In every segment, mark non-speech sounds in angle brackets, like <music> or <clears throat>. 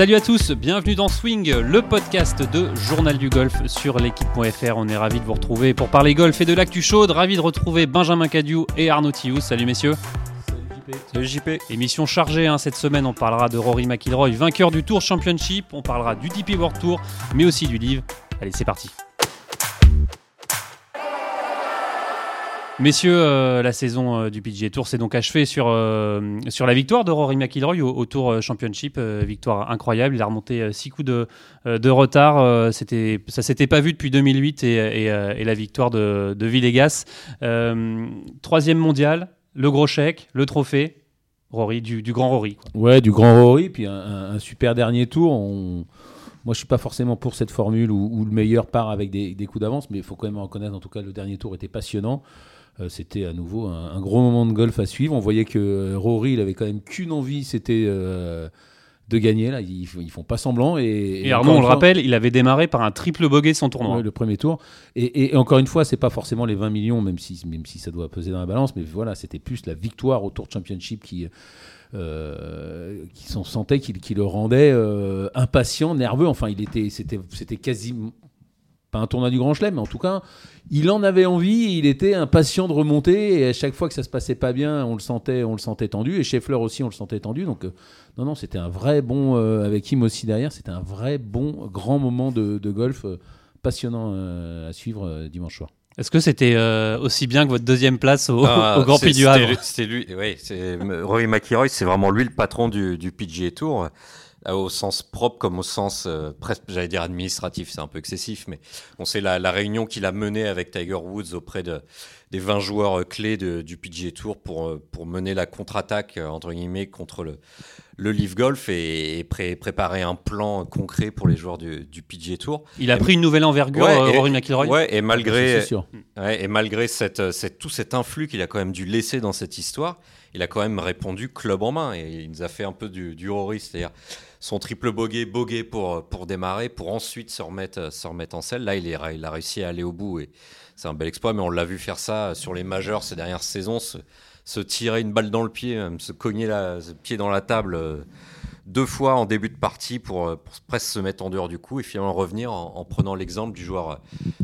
Salut à tous, bienvenue dans Swing, le podcast de Journal du Golf sur l'équipe.fr. On est ravis de vous retrouver pour parler golf et de l'actu chaude. Ravi de retrouver Benjamin Cadieu et Arnaud Thiou. Salut messieurs. Salut JP. Émission chargée hein, cette semaine, on parlera de Rory McIlroy, vainqueur du Tour Championship, on parlera du DP World Tour, mais aussi du livre. Allez, c'est parti. Messieurs, euh, la saison euh, du PGA Tour s'est donc achevée sur, euh, sur la victoire de Rory McIlroy au, Tour Championship. victoire incroyable. Il a remonté 6 coups de, de retard. C'était, ça s'était pas vu depuis 2008 et, et, la victoire de, de Villegas. Troisième mondial, le gros chèque, le trophée. Rory, du, grand Rory. quoi. Ouais, du grand Rory, puis un, super dernier tour. On- Moi, je suis pas forcément pour cette formule où, où le meilleur part avec des, des coups d'avance, mais il faut quand même reconnaître, en tout cas, le dernier tour était passionnant. Euh, c'était à nouveau un, un gros moment de golf à suivre. On voyait que euh, Rory, il avait quand même qu'une envie, c'était euh, de gagner. Là, ils, ils font pas semblant. Et, Arnaud, on le fois- rappelle, il avait démarré par un triple bogey son tournoi. Ouais, le premier tour. Et, encore une fois, c'est pas forcément les 20 millions, même si, même si ça doit peser dans la balance, mais voilà, c'était plus la victoire au Tour Championship qui, euh, qui s'en sentait, qui, qui le rendait euh, impatient, nerveux. Enfin, il était, c'était, c'était quasiment pas un tournoi du Grand Chelem, mais en tout cas, il en avait envie, il était impatient de remonter, et à chaque fois que ça se passait pas bien, on le sentait, on le sentait tendu, et Scheffler aussi, on le sentait tendu. Donc, euh, non, non, c'était un vrai bon, euh, avec Kim aussi derrière, c'était un vrai bon, grand moment de, de golf. euh, passionnant euh, à suivre euh, dimanche soir. Est-ce que c'était euh, aussi bien que votre deuxième place au, Ah, au Grand c'est- Prix du Havre? lui- C'était lui, oui, c'est Rory McIlroy, c'est vraiment lui le patron du, du PGA Tour, euh, au sens propre comme au sens euh, presque, j'allais dire administratif, c'est un peu excessif, mais on sait la, la réunion qu'il a menée avec Tiger Woods auprès de, des 20 joueurs euh, clés de- du PGA Tour pour, euh, pour mener la contre-attaque, euh, entre guillemets, contre le, le Live Golf et, et pré- préparer un plan concret pour les joueurs du, du PGA Tour. Il a pris une nouvelle envergure, Ouais, euh, et- Rory McIlroy? Ouais, et malgré, C'est sûr. Ouais, et malgré cette, euh, cette- tout cet influx qu'il a quand même dû laisser dans cette histoire, il a quand même répondu club en main. Et il nous a fait un peu du, du c'est-à-dire son triple bogey, bogey pour, pour démarrer, pour ensuite se remettre, se remettre en selle. Là, il, est, il a réussi à aller au bout et c'est un bel exploit, mais on l'a vu faire ça sur les majeurs ces dernières saisons, se, tirer une balle dans le pied, même se cogner le pied dans la table. euh, deux fois en début de partie pour, euh, pour presque se mettre en dehors du coup et finalement revenir en, en prenant l'exemple du joueur euh,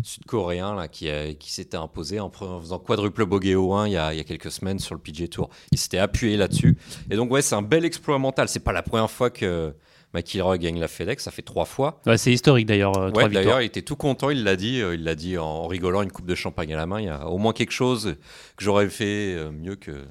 sud-coréen là, qui, qui s'était imposé en, faisant quadruple bogey au 1 il y, a, il y a quelques semaines sur le PGA Tour. Il s'était appuyé là-dessus. Et donc ouais, c'est un bel exploit mental. C'est pas la première fois que McIlroy gagne la FedEx, ça fait trois fois. Ouais, C'est historique d'ailleurs, euh, Ouais, d'ailleurs, il était tout content, il l'a dit, euh, il l'a dit en rigolant, une coupe de champagne à la main. Il y a au moins quelque chose que j'aurais fait euh, mieux que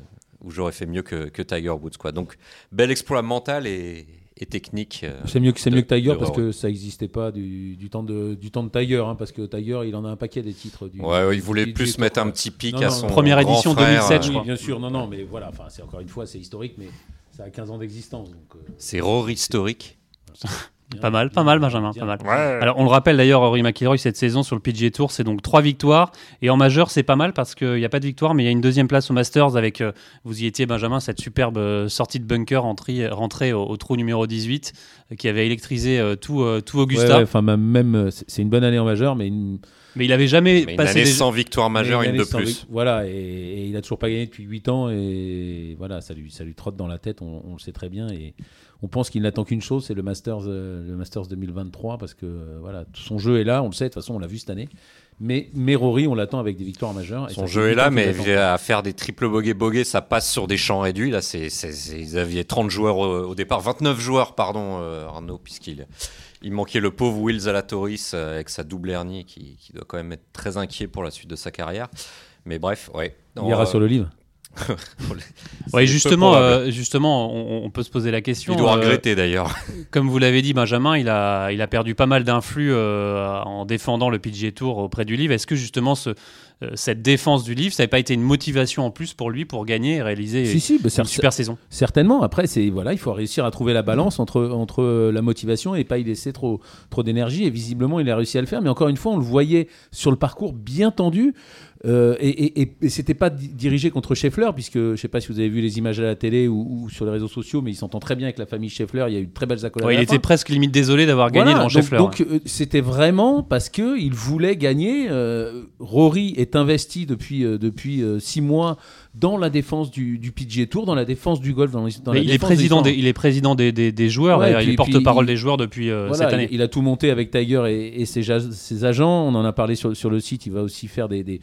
ou j'aurais fait mieux que, que Tiger Woods quoi. Donc bel exploit mental et, et technique. euh, C'est mieux que mieux que Tiger de parce que ça n'existait pas du, du temps de du temps de Tiger hein, parce que Tiger il en a un paquet des titres du. Ouais, ouais, il voulait du- plus du- mettre un petit pic Non, à non, son Première grand édition frère, 2007, je euh, crois. Oui, bien sûr, non, non, mais voilà, enfin, c'est encore une fois, c'est historique, mais ça a 15 ans d'existence. euh, C'est Rory historique. Pas mal, pas mal, Benjamin, pas mal. Alors, on le rappelle d'ailleurs, Rory McIlroy, cette saison sur le PGA Tour, c'est donc trois victoires. Et en majeur, c'est pas mal parce qu'il n'y a pas de victoire, mais il y a une deuxième place au Masters avec, euh, vous y étiez, Benjamin, cette superbe euh, sortie de bunker rentrée, rentrée au, au trou numéro 18 euh, qui avait électrisé euh, tout, euh, tout Augusta. ouais, enfin, même- c'est une bonne année en majeur, mais une, Mais il avait jamais Mais une passé année des- sans victoire majeure, une de plus. Voilà, et, et il a toujours pas gagné depuis 8 ans, et voilà, ça lui, ça lui trotte dans la tête, on, on le sait très bien, et on pense qu'il n'attend qu'une chose, c'est le Masters, euh, le Masters 2023, parce que euh, voilà, son jeu est là, on le sait, de toute façon, on l'a vu cette année. Mais, mais Rory, on l'attend avec des victoires majeures. et Son jeu est là, mais à faire des triple bogey bogey, ça passe sur des champs réduits. Là, c'est, ils avaient 30 joueurs au, au départ, 29 joueurs, pardon, euh, Arnaud, puisqu'il il manquait le pauvre Will Zalatoris euh, avec sa double hernie, qui, qui doit quand même être très inquiet pour la suite de sa carrière. Mais bref, ouais. Il ira Euh, sur le livre. <laughs> Ouais, justement, euh, justement on, on peut se poser la question. il doit euh, regretter d'ailleurs. <laughs> Comme vous l'avez dit, Benjamin, il a, il a perdu pas mal d'influx euh, en défendant le PGA Tour auprès du livre. Est-ce que justement ce, cette défense du livre, ça n'avait pas été une motivation en plus pour lui pour gagner et réaliser Si, si, bah, une super saison certainement. Après, c'est voilà, il faut réussir à trouver la balance entre, entre euh, la motivation et pas y laisser trop, trop d'énergie. Et visiblement, il a réussi à le faire. Mais encore une fois, on le voyait sur le parcours bien tendu. Euh, et et, et, et c'était pas di- dirigé contre Scheffler, puisque je sais pas si vous avez vu les images à la télé ou, ou sur les réseaux sociaux, mais il s'entend très bien avec la famille Scheffler. Il y a eu de très belles accolades. Ouais, Il était fin. presque limite désolé d'avoir gagné Voilà, donc, Scheffler. Donc euh, c'était vraiment parce que il voulait gagner. euh, Rory est investi depuis, depuis six mois dans la défense du, du PGA Tour, dans la défense du golf. Dans, dans la il, est président des, il est président des, des, joueurs, il est porte-parole des joueurs depuis cette année. Il, a tout monté avec Tiger et, et ses, ses, agents. On en a parlé sur, sur, le site. Il va aussi faire des, des,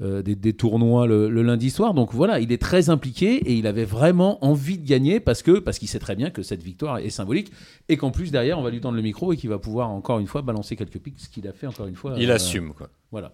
des tournois le, le, lundi soir. Donc voilà, il est très impliqué et il avait vraiment envie de gagner parce que parce qu'il sait très bien que cette victoire est symbolique et qu'en plus derrière on va lui tendre le micro et qu'il va pouvoir encore une fois balancer quelques pics, ce qu'il a fait encore une fois. Il euh, assume quoi. Voilà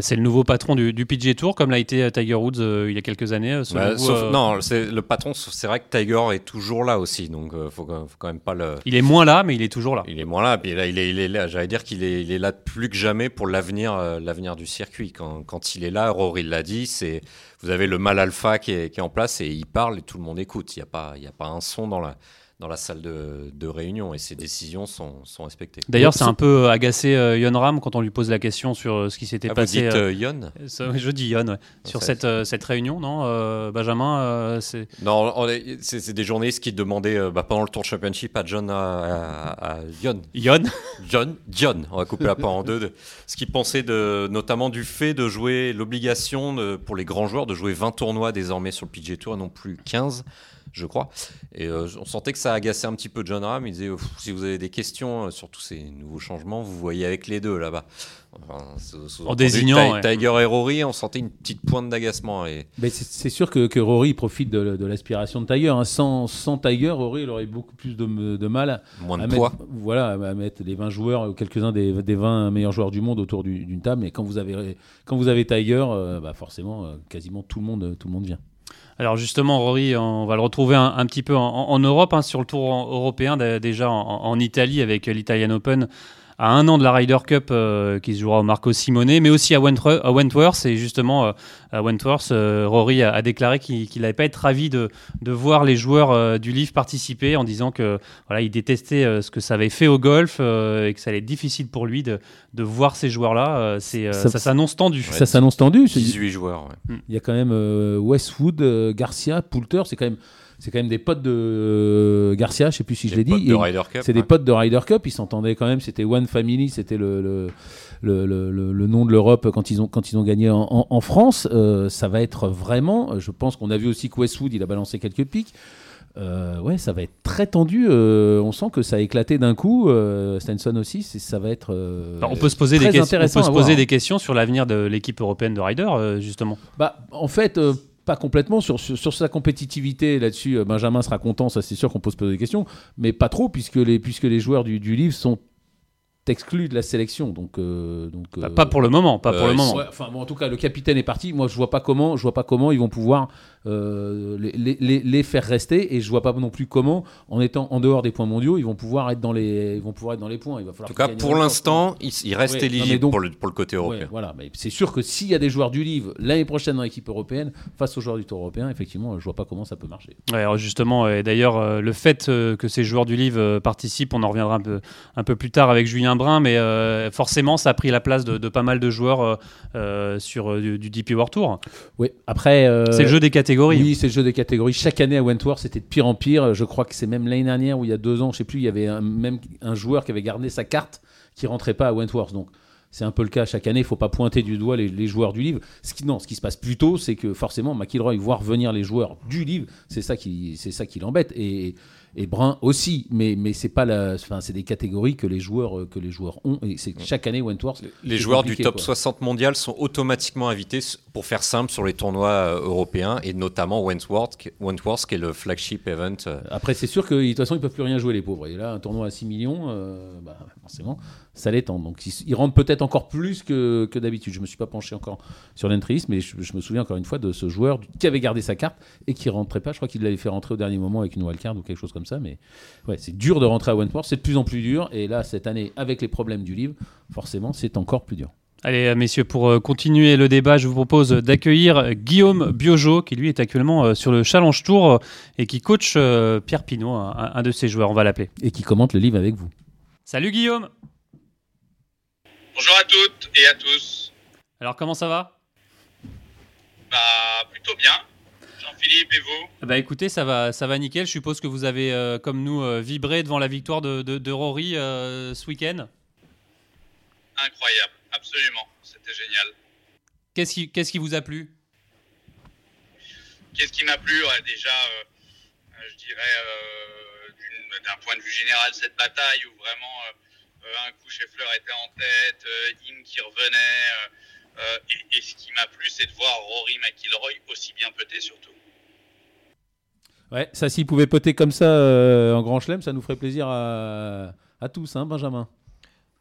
c'est le nouveau patron du, du, PGA Tour, comme l'a été euh, Tiger Woods euh, il y a quelques années. Euh, bah, non, c'est le patron. C'est vrai que Tiger est toujours là aussi, donc il faut, faut, quand même pas le. Il est moins là, mais il est toujours là. Il est moins là, puis là, il est, il est là. J'allais dire qu'il est, il est là plus que jamais pour l'avenir, l'avenir du circuit. Quand, quand, il est là, Rory l'a dit, c'est vous avez le mal alpha qui est, qui est, en place et il parle et tout le monde écoute. Il n'y a pas, il y a pas un son dans la dans la salle de, de, réunion et ses décisions sont, sont respectées. D'ailleurs, c'est un peu agacé euh, Yon Ram quand on lui pose la question sur euh, ce qui s'était ah, passé. Vous dites euh, Yon Je dis Yon, ouais. sur cette, cette réunion, non Benjamin c'est... Non, c'est, des journalistes qui demandaient bah, pendant le Tour Championship à John, à, à, Yon. Yon John, John, on va couper la part en deux. De, ce qu'il pensait de, notamment du fait de jouer l'obligation pour les grands joueurs de jouer 20 tournois désormais sur le PGA Tour et non plus 15 je crois. Et euh, on sentait que ça agaçait un petit peu John Ram. Il disait si vous avez des questions euh, sur tous ces nouveaux changements, vous voyez avec les deux là-bas. en désignant Tiger et Rory, on sentait une petite pointe d'agacement. Et... Mais c'est sûr que, que, Rory profite de, l'aspiration de Tiger. Hein. Sans, sans, Tiger, Rory il aurait beaucoup plus de, de mal Moins de à, poids. Mettre, voilà, à mettre les 20 joueurs, quelques-uns des, des, 20 meilleurs joueurs du monde autour d'une table. Mais quand vous avez, quand vous avez Tiger, euh, bah forcément, quasiment tout le monde, tout le monde vient. Alors justement, Rory, on va le retrouver un, petit peu en, Europe, hein, sur le tour européen, déjà en, en Italie avec l'Italian Open à un an de la Ryder Cup euh, qui se jouera au Marco Simone, mais aussi à, Wentworth. Et justement, euh, à Wentworth, euh, Rory a, déclaré qu'il n'allait pas être ravi de, de voir les joueurs du livre participer en disant que voilà, il détestait ce que ça avait fait au golf et que ça allait être difficile pour lui de, de voir ces joueurs-là. c'est ça, s'annonce tendu. ça s'annonce tendu. 18 joueurs. Il y a quand même Westwood, Garcia, Poulter. C'est quand même c'est quand même des potes de euh, Garcia, je sais plus si je l'ai dit. C'est des potes de Ryder Cup, ils s'entendaient quand même, c'était One Family, c'était le, le, le, le, nom de l'Europe quand, ils ont, quand ils ont gagné en, en, France. Euh, ça va être vraiment, je pense qu'on a vu aussi que Westwood, il a balancé quelques pics. Euh, ouais, ça va être très tendu. on sent que ça a éclaté d'un coup. Stenson aussi, ça va être. on peut se poser, des, questions, on peut se poser des questions sur l'avenir de l'équipe européenne de Ryder, justement. Bah, en fait, pas complètement sur, sur, sa compétitivité là-dessus. Euh, Benjamin sera content, ça c'est sûr qu'on peut se poser des questions, mais pas trop puisque les, puisque les joueurs du, du livre sont exclus de la sélection. Donc, euh, donc pas pour le moment, pas pour le moment. enfin, en tout cas, le capitaine est parti. Moi, je vois pas comment, je vois pas comment ils vont pouvoir euh, les, les, les, faire rester. Et je vois pas non plus comment en étant en dehors des points mondiaux ils vont pouvoir être dans les ils vont pouvoir être dans les points. Il va falloir en tout cas pour l'instant ils, restent éligibles pour, le, pour, le, côté européen. voilà mais c'est sûr que s'il y a des joueurs du livre l'année prochaine dans l'équipe européenne face aux joueurs du tour européen effectivement je vois pas comment ça peut marcher. Ouais, alors justement et d'ailleurs euh, le fait euh, que ces joueurs du livre participent on en reviendra un peu un peu plus tard avec Julien Brun mais forcément ça a pris la place de, pas mal de joueurs sur du, du, DP World Tour. Oui après c'est le jeu des catégories oui, c'est le jeu des catégories. Chaque année à Wentworth, c'était de pire en pire. Je crois que c'est même l'année dernière ou il y a deux ans, je sais plus, il y avait un, même un joueur qui avait gardé sa carte qui rentrait pas à Wentworth. Donc c'est un peu le cas chaque année. Il faut pas pointer du doigt les, joueurs du livre. Ce qui, non, ce qui se passe plutôt, c'est que forcément, McIlroy voit revenir les joueurs du livre. C'est ça qui, c'est ça qui l'embête. Et et Brun aussi, mais mais c'est pas la, enfin c'est des catégories que les joueurs que les joueurs ont et c'est chaque année Wentworth. Les joueurs du top 60 mondial sont automatiquement invités pour faire simple sur les tournois euh, européens et notamment Wentworth, Wentworth qui est le flagship event. Euh. Après c'est sûr que de toute façon ils peuvent plus rien jouer les pauvres et là un tournoi à 6 millions, bah, forcément ça l'étend. Donc ils, rentrent peut-être encore plus que, d'habitude. Je me suis pas penché encore sur l'entrisme, mais je, me souviens encore une fois de ce joueur qui avait gardé sa carte et qui rentrait pas. Je crois qu'il l'avait fait rentrer au dernier moment avec une wildcard ou quelque chose comme ça. Mais ouais, c'est dur de rentrer à Wentworth, c'est de plus en plus dur. Et là, cette année, avec les problèmes du livre, forcément, c'est encore plus dur. Allez, messieurs, pour euh, continuer le débat, je vous propose d'accueillir Guillaume Biojo, qui lui est actuellement euh, sur le Challenge Tour euh, et qui coach Pierre Pinot, un de ses joueurs, on va l'appeler. Et qui commente le livre avec vous. Salut Guillaume Bonjour à toutes et à tous. Alors comment ça va? Bah plutôt bien. Jean-Philippe et vous? Bah écoutez, ça va, ça va nickel. Je suppose que vous avez, euh, comme nous, euh, vibré devant la victoire de, de, Rory euh, ce week-end? Incroyable, absolument. C'était génial. Qu'est-ce qui, qu'est-ce qui vous a plu? Qu'est-ce qui m'a plu? Ouais, Déjà, euh, je dirais, euh, d'un point de vue général, cette bataille où vraiment euh, un coup Scheffler était en tête, euh, Im qui revenait. et, et ce qui m'a plu, c'est de voir Rory McIlroy aussi bien peté surtout. Ouais, ça, s'il pouvait poter comme ça euh, en grand chelem, ça nous ferait plaisir à, à tous, hein, Benjamin?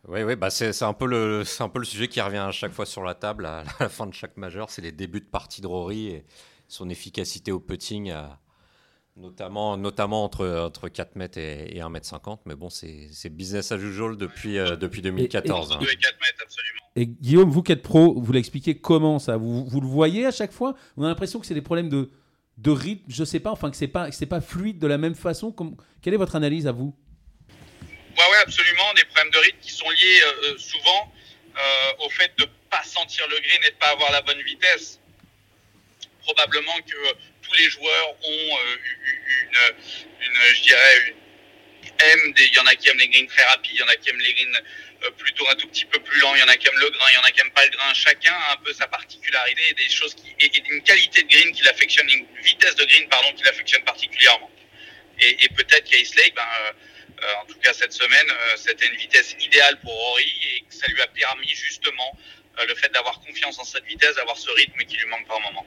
Oui, oui, bah c'est c'est un, peu le- c'est un peu le sujet qui revient à chaque fois sur la table à, la fin de chaque majeur. C'est les débuts de partie de Rory et son efficacité au putting, à- notamment, notamment entre, entre 4 mètres et, et 1 mètre 50. Mais bon, c'est c'est business as usual depuis, euh, depuis 2014. hein. 2 et 4 mètres, absolument. Et Guillaume, vous qui êtes pro, vous l'expliquez comment ça? Vous, vous le voyez à chaque fois? On a l'impression que c'est des problèmes de, de rythme, je sais pas, enfin que c'est pas, que pas fluide de la même façon. Comme... Quelle est votre analyse à vous? Ouais, ouais, absolument. Des problèmes de rythme qui sont liés euh, euh, souvent euh, au fait de pas sentir le green et de pas avoir la bonne vitesse. Probablement que tous les joueurs ont une, je dirais, aiment des- il y en a qui aiment les greens très rapides, il y en a qui aiment les greens plutôt un tout petit peu plus lents, il y en a qui aiment le grain, il y en a qui aiment pas le grain. Chacun a un peu sa particularité et des choses qui, et, une qualité de green qu'il affectionne, une vitesse de green, pardon, qu'il affectionne particulièrement. Et, peut-être Lake, ben, en tout cas cette semaine, euh, c'était une vitesse idéale pour Rory et ça lui a permis justement euh, le fait d'avoir confiance en cette vitesse, d'avoir ce rythme qui lui manque par moment.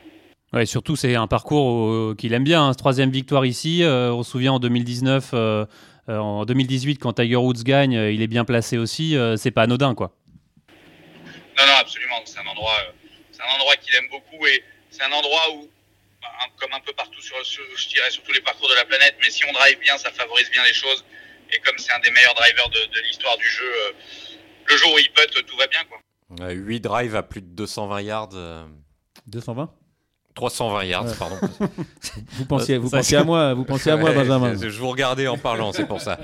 Ouais, surtout, c'est un parcours euh, qu'il aime bien. hein. Troisième victoire ici. Euh, on se souvient en 2019, euh, euh, en 2018, quand Tiger Woods gagne, euh, il est bien placé aussi. euh, c'est pas anodin, quoi. Non, non, absolument. C'est un endroit, euh, c'est un endroit qu'il aime beaucoup et c'est un endroit où, bah, comme un peu partout sur, sur- je dirais sur tous les parcours de la planète, mais si on drive bien, ça favorise bien les choses. Et comme c'est un des meilleurs drivers de, de l'histoire du jeu, euh, le jour où il putt, tout va bien, quoi. 8 drives à plus de 220 yards. euh, 220 320 yards, Ouais. pardon. <laughs> Vous pensiez, vous pensiez à moi, vous pensiez à moi, Benjamin. je vous regardais en parlant, c'est pour ça.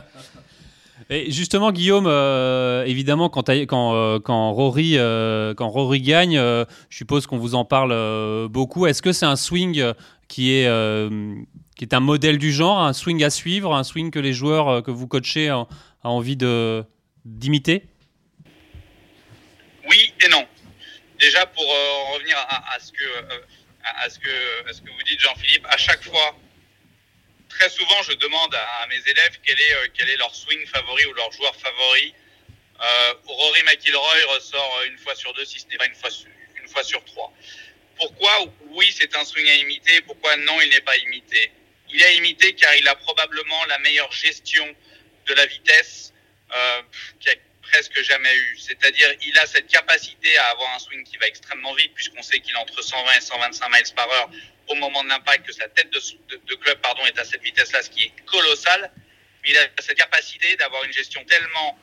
Et justement, Guillaume, euh, évidemment, quand, quand, euh, quand, Rory, euh, quand Rory gagne, euh, je suppose qu'on vous en parle euh, beaucoup. Est-ce que c'est un swing euh, qui est, euh, qui est un modèle du genre, un swing à suivre, un swing que les joueurs euh, que vous coachez ont, ont envie de- d'imiter? Oui et non. Déjà, pour euh, en revenir à, ce que, euh, à, ce que, vous dites, Jean-Philippe, à chaque fois, très souvent, je demande à, mes élèves quel est, euh, quel est leur swing favori ou leur joueur favori. Euh, Rory McIlroy ressort euh, une fois sur deux, si ce n'est pas une fois, une fois sur trois. Pourquoi? Oui, c'est un swing à imiter Pourquoi? Non, il n'est pas imité Il est imité car il a probablement la meilleure gestion de la vitesse euh, qu'il a presque jamais eu. C'est-à-dire, il a cette capacité à avoir un swing qui va extrêmement vite, puisqu'on sait qu'il est entre 120 et 125 miles par heure au moment de l'impact, que sa tête de club pardon, est à cette vitesse-là, ce qui est colossal. Mais il a cette capacité d'avoir une gestion tellement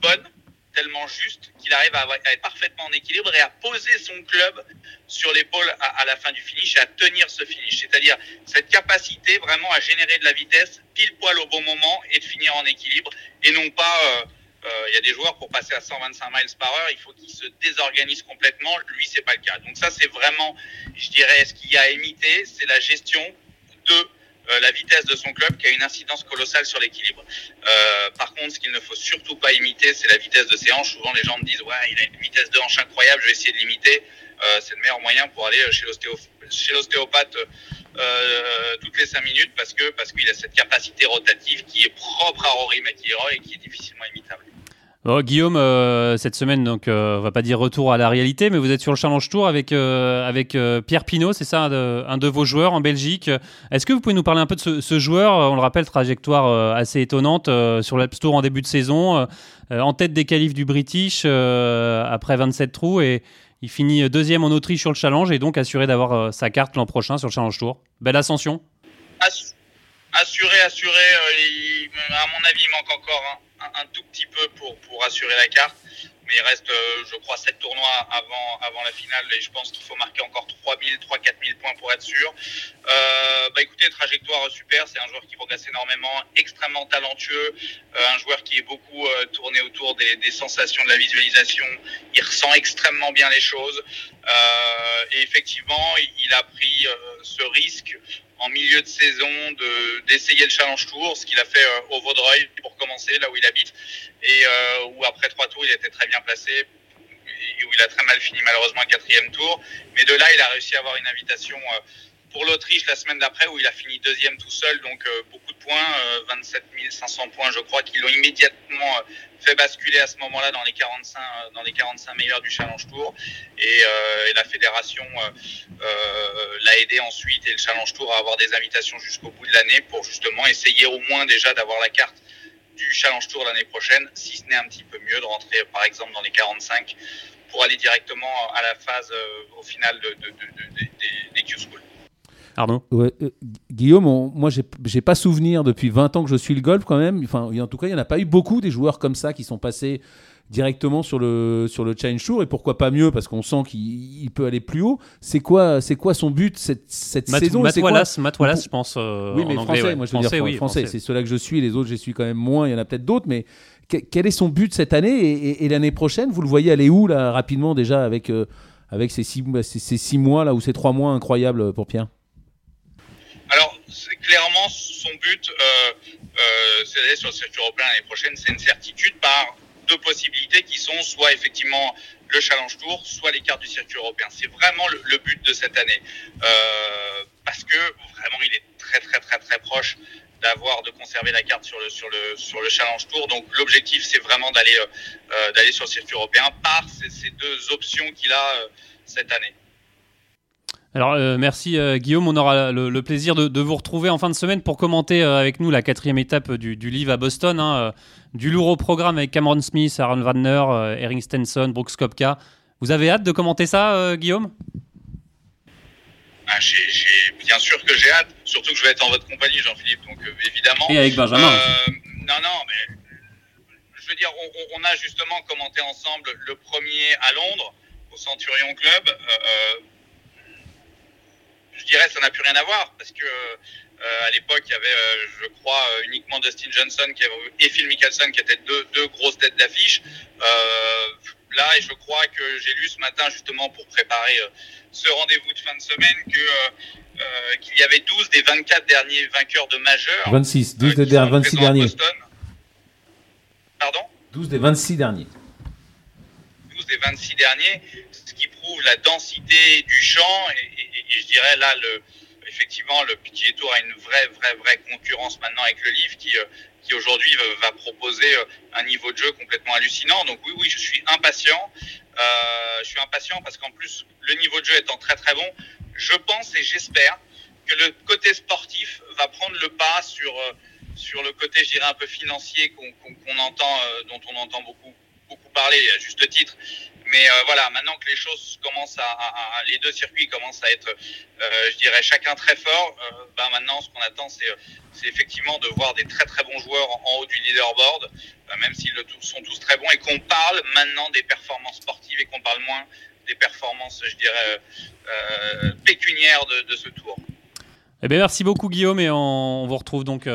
bonne, tellement juste, qu'il arrive à, être parfaitement en équilibre et à poser son club sur l'épaule à, la fin du finish et à tenir ce finish. C'est-à-dire cette capacité vraiment à générer de la vitesse pile poil au bon moment et de finir en équilibre et non pas. euh, euh, Il y a des joueurs pour passer à 125 miles par heure, il faut qu'ils se désorganisent complètement. Lui, c'est pas le cas. Donc ça, c'est vraiment, je dirais, ce qu'il y a à imiter, c'est la gestion de la vitesse de son club qui a une incidence colossale sur l'équilibre. Euh, par contre, ce qu'il ne faut surtout pas imiter, c'est la vitesse de ses hanches. Souvent, les gens me disent, ouais, il a une vitesse de hanche incroyable, je vais essayer de l'imiter. Euh, c'est le meilleur moyen pour aller chez l'ostéo- chez l'ostéopathe euh, toutes les 5 minutes parce parce qu'il a cette capacité rotative qui est propre à Rory McIlroy et qui est difficilement imitable. Bon, Guillaume, euh, cette semaine, donc, euh, on va pas dire retour à la réalité, mais vous êtes sur le Challenge Tour avec, euh, avec euh, Pierre Pinault, c'est ça, un de, vos joueurs en Belgique. Est-ce que vous pouvez nous parler un peu de ce, joueur On le rappelle, trajectoire assez étonnante sur l'Alps Tour en début de saison, en tête des qualifs du British après 27 trous et il finit deuxième en Autriche sur le Challenge et donc assuré d'avoir sa carte l'an prochain sur le Challenge Tour. Belle ascension. Assu- assuré, assuré, à mon avis, il manque encore un, un- tout petit peu pour, pour assurer la carte. Mais il reste, euh, je crois, 7 tournois avant, avant la finale et je pense qu'il faut marquer encore 3000, 3 4000 points pour être sûr. Euh, bah écoutez, trajectoire super, c'est un joueur qui progresse énormément, extrêmement talentueux, euh, un joueur qui est beaucoup tourné autour des, sensations de la visualisation. Il ressent extrêmement bien les choses et effectivement, il, a pris ce risque en milieu de saison de d'essayer le Challenge Tour, ce qu'il a fait euh, au Vaudreuil pour commencer, là où il habite, et euh, où après trois tours, il était très bien placé. où il a très mal fini malheureusement quatrième tour. Mais de là, il a réussi à avoir une invitation pour l'Autriche la semaine d'après où il a fini deuxième tout seul, donc euh, beaucoup de points, 27 euh, 500 points je crois, qui l'ont immédiatement euh, fait basculer à ce moment-là dans les 45 dans les 45 meilleurs du Challenge Tour et, la fédération l'a aidé ensuite et le Challenge Tour à avoir des invitations jusqu'au bout de l'année pour justement essayer au moins déjà d'avoir la carte du Challenge Tour l'année prochaine, si ce n'est un petit peu mieux de rentrer par exemple dans les 45 pour aller directement à la phase au final de, des Q-School. Arnaud ouais, euh, Guillaume, moi, j'ai pas souvenir depuis 20 ans que je suis le golf quand même. Enfin, en tout cas, il n'y en a pas eu beaucoup des joueurs comme ça qui sont passés directement sur le, sur le Challenge Tour. Et pourquoi pas mieux Parce qu'on sent qu'il peut aller plus haut. C'est quoi, quoi son but cette, cette saison? Matt Wallace, Matt Wallace, je pense. Euh, oui, mais français, moi je veux dire français. C'est ceux-là que je suis. Les autres, je suis quand même moins. Il y en a peut-être d'autres. Mais quel est son but cette année? Et, l'année prochaine, vous le voyez aller où, là, rapidement, déjà, avec, euh, avec ces, six, ces, ces six mois, là, ou ces trois mois incroyables pour Pierre? Clairement son but, euh, euh, c'est d'aller sur le circuit européen l'année prochaine. C'est une certitude par deux possibilités qui sont soit effectivement le Challenge Tour, soit les cartes du circuit européen. C'est vraiment le, but de cette année. Euh, parce que vraiment, il est très, très, très, très proche d'avoir, de conserver la carte sur le, sur le, sur le Challenge Tour. Donc, l'objectif, c'est vraiment d'aller, d'aller sur le circuit européen par ces deux options qu'il a cette année. Alors euh, merci euh, Guillaume, on aura le, plaisir de, vous retrouver en fin de semaine pour commenter euh, avec nous la quatrième étape du, livre à Boston. Hein, du lourd au programme avec Cameron Smith, Aaron Wagner, Erin Stenson, Brooks Kopka. Vous avez hâte de commenter ça Guillaume? Ah, Bien sûr que j'ai hâte, surtout que je vais être en votre compagnie Jean-Philippe, donc évidemment. Et avec Benjamin. non, non, mais je veux dire, on, a justement commenté ensemble le premier à Londres, au Centurion Club je dirais ça n'a plus rien à voir parce que euh, à l'époque il y avait, euh, je crois, euh, uniquement Dustin Johnson qui avait, et Phil Mickelson qui étaient deux, deux grosses têtes d'affiche. là, et je crois que j'ai lu ce matin justement pour préparer ce rendez-vous de fin de semaine que qu'il y avait 12 des 24 derniers vainqueurs de majeurs. 26, 12 des 26 derniers. Pardon? 12 des 26 derniers. 12 des 26 derniers, ce qui prouve la densité du champ et, je dirais là, effectivement, le PGA Tour a une vraie, vraie, vraie concurrence maintenant avec le livre qui, euh, aujourd'hui va proposer euh, un niveau de jeu complètement hallucinant. Donc oui, oui, je suis impatient. Euh, je suis impatient parce qu'en plus, le niveau de jeu étant très, très bon, je pense et j'espère que le côté sportif va prendre le pas sur, sur le côté, je dirais, un peu financier qu'on entend, dont on entend beaucoup, beaucoup parler, à juste titre, mais euh, voilà, maintenant que les choses commencent à, les deux circuits commencent à être, euh, je dirais, chacun très fort, euh, ben maintenant, ce qu'on attend, c'est effectivement de voir des très très bons joueurs en, haut du leaderboard, même s'ils sont tous très bons, et qu'on parle maintenant des performances sportives et qu'on parle moins des performances, je dirais, pécuniaires de, ce tour. Eh bien, merci beaucoup Guillaume et on, vous retrouve donc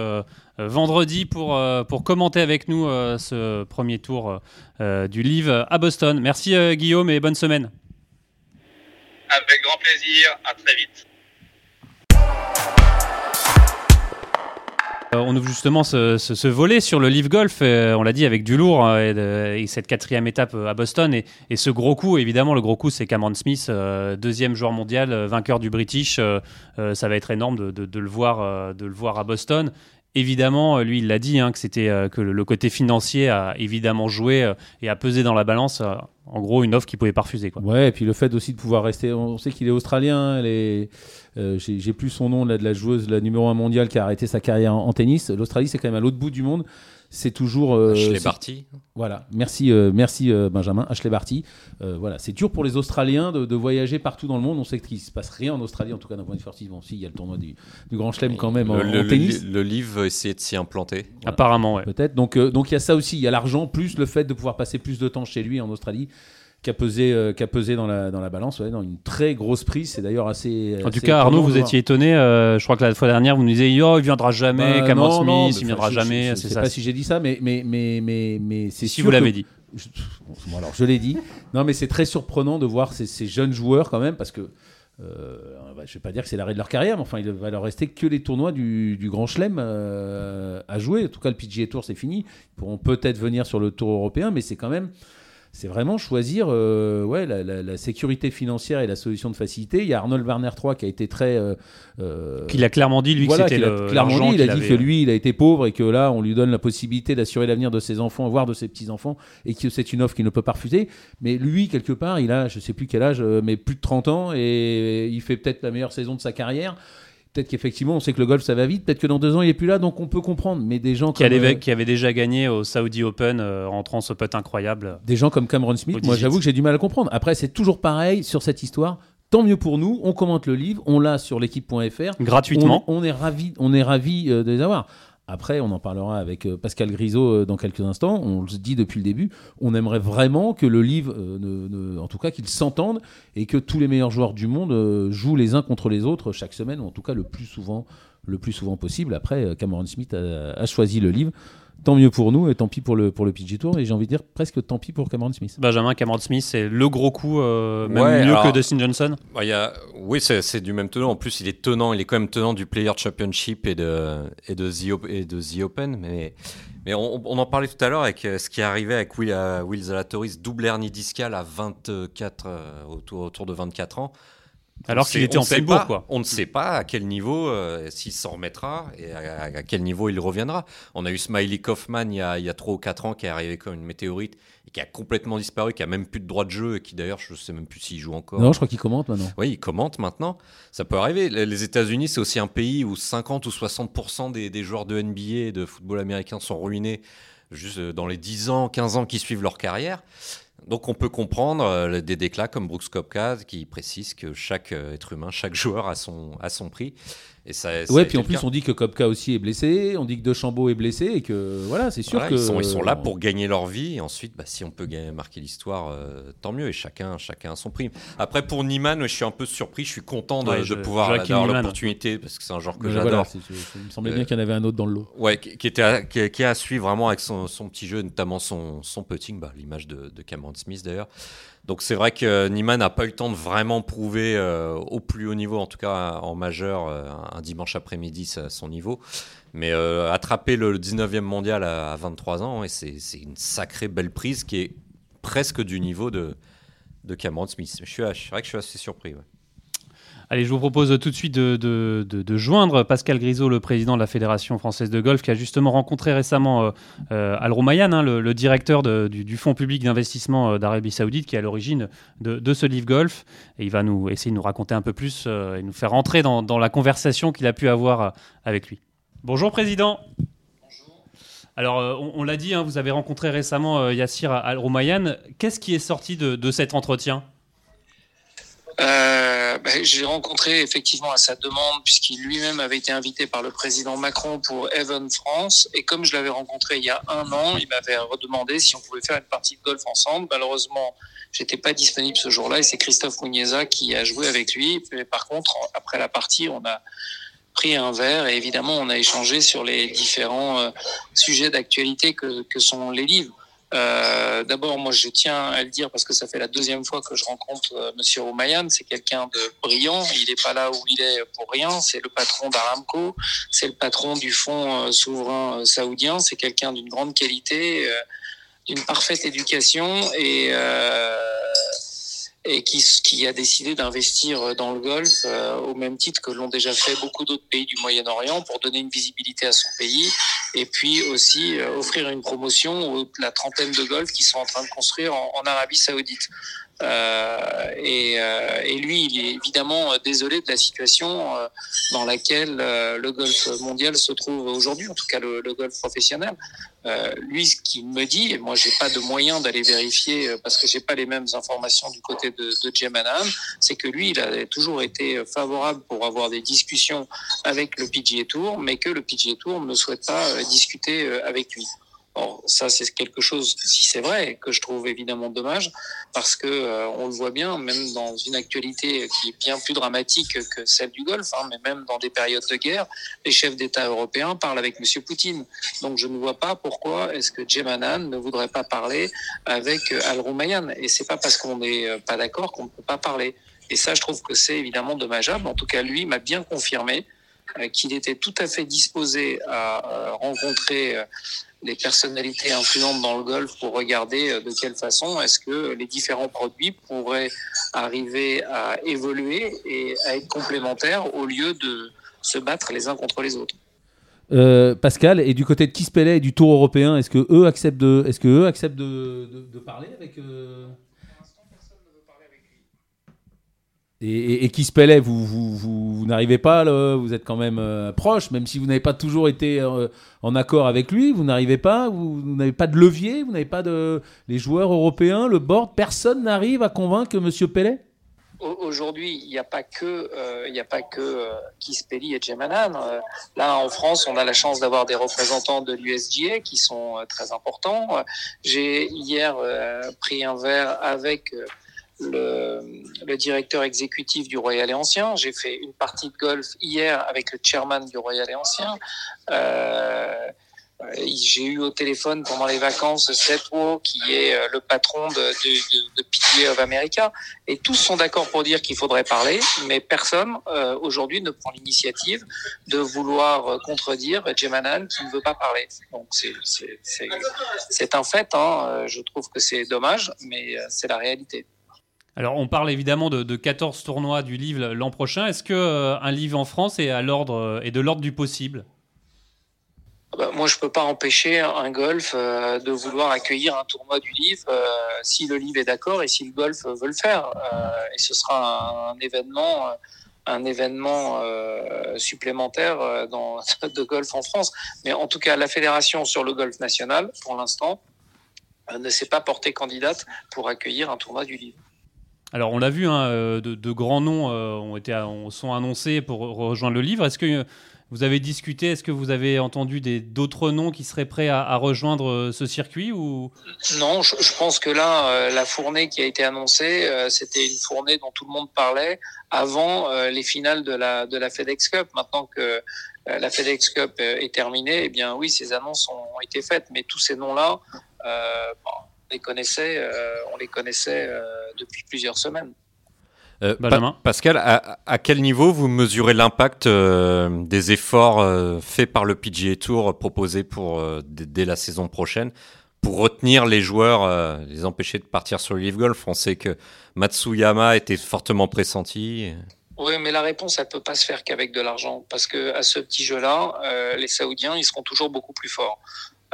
vendredi pour, euh, pour commenter avec nous euh, ce premier tour du livre à Boston. Merci Guillaume et bonne semaine. Avec grand plaisir, à très vite. On ouvre justement ce, ce, volet sur le Live Golf, on l'a dit, avec du lourd et, cette quatrième étape à Boston. Et, et, ce gros coup, évidemment, le gros coup, c'est Cameron Smith, deuxième joueur mondial, vainqueur du British. ça va être énorme de, de, de, le, voir, de le voir à Boston. Évidemment, euh, lui, il l'a dit, hein, que c'était euh, que le, côté financier a évidemment joué euh, et a pesé dans la balance. en gros, une offre qu'il pouvait pas refuser. Ouais, et puis le fait aussi de pouvoir rester. On sait qu'il est australien. j'ai, plus son nom de la joueuse, la numéro 1 mondiale qui a arrêté sa carrière en tennis. L'Australie, c'est quand même à l'autre bout du monde c'est toujours. Euh, Ashley Barty. Voilà, merci, euh, merci euh, Benjamin. Ashley Barty. voilà, c'est dur pour les Australiens de, voyager partout dans le monde. On sait qu'il ne se passe rien en Australie, en tout cas d'un point de vue sportif. Bon, si, il y a le tournoi du, Grand Chelem quand même en, tennis. Le, livre va essayer de s'y implanter. Apparemment, ouais. Peut-être. Donc, donc il y a ça aussi. Il y a l'argent, plus le fait de pouvoir passer plus de temps chez lui en Australie qui a pesé, euh, qui a pesé dans, la, dans la balance, ouais, dans une très grosse prise. C'est d'ailleurs assez. En tout cas, Arnaud, vous étiez étonné. Euh, je crois que la fois dernière, vous nous disiez oh, il viendra jamais, bah, Cameron Smith, il viendra jamais. Je ne sais pas si j'ai dit ça, mais, mais, mais, mais, mais c'est Si vous l'avez dit. bon, alors, je l'ai dit. Non, mais c'est très surprenant de voir ces, ces, jeunes joueurs quand même, parce que. Euh, bah, je ne vais pas dire que c'est l'arrêt de leur carrière, mais enfin, il va leur rester que les tournois du, du Grand Chelem à jouer. En tout cas, le PGA Tour, c'est fini. Ils pourront peut-être venir sur le Tour européen, mais c'est quand même c'est vraiment choisir euh, ouais, la, sécurité financière et la solution de facilité. Il y a Arnold Warner 3 qui a été très. Euh, euh qu'il a clairement dit, lui, que c'était le. Clairement dit, il a dit que lui, il a été pauvre et que là, on lui donne la possibilité d'assurer l'avenir de ses enfants, voire de ses petits-enfants, et que c'est une offre qu'il ne peut pas refuser. Mais lui, quelque part, il a, je sais plus quel âge, euh, mais plus de 30 ans et il fait peut-être la meilleure saison de sa carrière. Peut-être qu'effectivement, on sait que le golf, ça va vite. Peut-être que dans deux ans, il n'est plus là, donc on peut comprendre. Mais des gens qui, comme, avait, euh, qui avaient déjà gagné au Saudi Open, euh, rentrant ce putt incroyable. Des gens comme Cameron Smith, moi j'avoue que j'ai du mal à comprendre. Après, c'est toujours pareil sur cette histoire. Tant mieux pour nous, on commente le livre, on l'a sur l'équipe.fr. Gratuitement. On, est ravis on est ravi, euh, de les avoir. Après, on en parlera avec euh, Pascal Grisot euh, dans quelques instants. On le dit depuis le début. On aimerait vraiment que le livre, euh, en tout cas, qu'il s'entende et que tous les meilleurs joueurs du monde jouent les uns contre les autres chaque semaine, ou en tout cas le plus souvent possible. Après, Cameron Smith a choisi le livre tant mieux pour nous et tant pis pour le, pour le PG Tour. Et j'ai envie de dire presque tant pis pour Cameron Smith. Benjamin Cameron Smith, c'est le gros coup, euh, même mieux que Dustin Johnson bah, y a, Oui, c'est du même tenant. En plus, il est tenant, il est quand même tenant du Player Championship et de, et de, The, et de The Open. Mais, mais on, on, en parlait tout à l'heure avec euh, ce qui est arrivé avec Will, uh, Will Zalatoris, double hernie discale à 24, autour, autour de 24 ans. Alors qu'il était en pleine bourre, quoi. On ne sait pas à quel niveau, euh, s'il s'en remettra et à, quel niveau il reviendra. On a eu Smiley Kaufman il y a, il y a 3 ou 4 ans qui est arrivé comme une météorite et qui a complètement disparu, qui a même plus de droit de jeu et qui d'ailleurs, je ne sais même plus s'il joue encore. Non, je crois qu'il commente maintenant. Oui, il commente maintenant. Ça peut arriver. Les États-Unis, c'est aussi un pays où 50 ou 60% des, des joueurs de NBA et de football américain sont ruinés juste dans les 10 ans, 15 ans qui suivent leur carrière. Donc on peut comprendre euh, des déclats comme Brooks Kopka qui précise que chaque euh, être humain, chaque joueur a son, a son prix. Et ça, ouais, puis en plus, on dit que Kopka aussi est blessé, on dit que De est blessé, et que voilà, c'est sûr que. Ils sont, ils sont, là pour gagner leur vie, et ensuite, bah, si on peut gagner, marquer l'histoire, euh, tant mieux, et chacun, chacun a son prix. Après, pour Niman, je suis un peu surpris, je suis content de, pouvoir avoir l'opportunité, parce que c'est un genre que j'adore. il me semblait bien qu'il y en avait un autre dans le lot. Ouais, qui, était à, qui, a à suivre vraiment avec son, son, petit jeu, notamment son, son putting, bah, l'image de, de Cameron Smith d'ailleurs. Donc c'est vrai que Nima n'a pas eu le temps de vraiment prouver euh, au plus haut niveau, en tout cas en majeur, euh, un dimanche après-midi son niveau. Mais euh, attraper le 19e mondial à, 23 ans, c'est une sacrée belle prise qui est presque du niveau de, de Cameron Smith. Je suis, c'est vrai que je suis assez surpris. Allez, je vous propose tout de suite de, joindre Pascal Grisot, le président de la Fédération française de golf, qui a justement rencontré récemment euh, euh Al Roumayan, hein, le, directeur du, Fonds public d'investissement euh, d'Arabie Saoudite, qui est à l'origine de, ce livre golf. Et il va nous essayer de nous raconter un peu plus et nous faire entrer dans, la conversation qu'il a pu avoir avec lui. Bonjour, président. Alors, on, l'a dit, hein, vous avez rencontré récemment Yassir Al Roumayan. Qu'est-ce qui est sorti de cet entretien? Euh, ben, J'ai rencontré effectivement à sa demande, puisqu'il lui-même avait été invité par le président Macron pour Even France. Et comme je l'avais rencontré il y a un an, il m'avait redemandé si on pouvait faire une partie de golf ensemble. Malheureusement, j'étais pas disponible ce jour-là et c'est Christophe Mounieza qui a joué avec lui. Mais par contre, après la partie, on a pris un verre et évidemment, on a échangé sur les différents euh, sujets d'actualité que, que sont les livres. Euh, D'abord, moi, je tiens à le dire parce que ça fait la deuxième fois que je rencontre euh, Monsieur Roumayan. C'est quelqu'un de brillant. Il n'est pas là où il est pour rien. C'est le patron d'Aramco. C'est le patron du fonds euh, souverain euh, saoudien. C'est quelqu'un d'une grande qualité, d'une parfaite éducation et et qui, qui a décidé d'investir dans le golf euh, au même titre que l'ont déjà fait beaucoup d'autres pays du Moyen-Orient pour donner une visibilité à son pays et puis aussi euh, offrir une promotion aux la trentaine de golf qui sont en train de construire en, en Arabie Saoudite. Euh, et, euh, et, lui, il est évidemment désolé de la situation euh, dans laquelle le golf mondial se trouve aujourd'hui, en tout cas le, le golf professionnel. lui, ce qu'il me dit, et moi j'ai pas de moyen d'aller vérifier parce que j'ai pas les mêmes informations du côté de, de Jim c'est que lui, il a toujours été favorable pour avoir des discussions avec le PGA Tour, mais que le PGA Tour ne souhaite pas discuter avec lui. Or, ça, c'est quelque chose, si c'est vrai, que je trouve évidemment dommage, parce que euh, on le voit bien, même dans une actualité qui est bien plus dramatique que celle du Golfe, hein, mais même dans des périodes de guerre, les chefs d'État européens parlent avec Monsieur Poutine. Donc, je ne vois pas pourquoi est-ce que Jemanan ne voudrait pas parler avec euh, Al Roumayan. Et c'est pas parce qu'on n'est euh, pas d'accord qu'on ne peut pas parler. Et ça, je trouve que c'est évidemment dommageable. En tout cas, lui m'a bien confirmé qu'il était tout à fait disposé à rencontrer les personnalités influentes dans le golf pour regarder de quelle façon est-ce que les différents produits pourraient arriver à évoluer et à être complémentaires au lieu de se battre les uns contre les autres. Euh, Pascal, et du côté de Kispellet et du Tour européen, est-ce que eux acceptent de, est-ce que eux acceptent de, de, parler avec euh... Et, et, Kispellet, vous, vous, vous, n'arrivez pas, vous êtes quand même euh, proche, même si vous n'avez pas toujours été euh, en accord avec lui, vous n'arrivez pas, vous, n'avez pas de levier, vous n'avez pas de les joueurs européens, le board, personne n'arrive à convaincre Monsieur Pellet? Aujourd'hui, il n'y a pas que, euh, il n'y a pas que et Gemanan. Là, en France, on a la chance d'avoir des représentants de l'USGA qui sont très importants. J'ai hier pris un verre avec le, directeur exécutif du Royal et Ancien. J'ai fait une partie de golf hier avec le chairman du Royal et Ancien. Euh, j'ai eu au téléphone pendant les vacances Seth Wo, qui est euh, le patron de, de, of America, et tous sont d'accord pour dire qu'il faudrait parler, mais personne euh, aujourd'hui ne prend l'initiative de vouloir contredire Jemanan qui ne veut pas parler. Donc c'est un fait, hein. je trouve que c'est dommage, mais c'est la réalité. Alors, on parle évidemment de, de 14 tournois du livre l'an prochain. Est-ce que un livre en France est est de l'ordre du possible? Bah, moi, je peux pas empêcher un golf euh, de vouloir accueillir un tournoi du livre euh, si le livre est d'accord et si le golf veut le faire. Euh, et ce sera un, événement, supplémentaire <laughs> de golf en France. Mais en tout cas, la fédération sur le golf national, pour l'instant, ne s'est pas portée candidate pour accueillir un tournoi du livre. Alors, on l'a vu, hein, de, de, grands noms ont été, sont annoncés pour rejoindre le livre. Est-ce que vous avez discuté, est-ce que vous avez entendu d'autres noms qui seraient prêts à, rejoindre euh, ce circuit Non, je, pense que là, euh, la fournée qui a été annoncée, euh, c'était une fournée dont tout le monde parlait avant les finales de la, de la FedEx Cup. Maintenant que la FedEx Cup est terminée, eh bien oui, ces annonces ont été faites, mais tous ces noms-là, les connaissait, on les connaissait depuis plusieurs semaines. Euh, Pascal, à, quel niveau vous mesurez l'impact euh, des efforts euh, faits par le PGA Tour proposé pour dès la saison prochaine pour retenir les joueurs, les empêcher de partir sur le Live Golf? On sait que Matsuyama était fortement pressenti. Oui, mais la réponse, elle peut pas se faire qu'avec de l'argent, parce que à ce petit jeu-là, les Saoudiens, ils seront toujours beaucoup plus forts.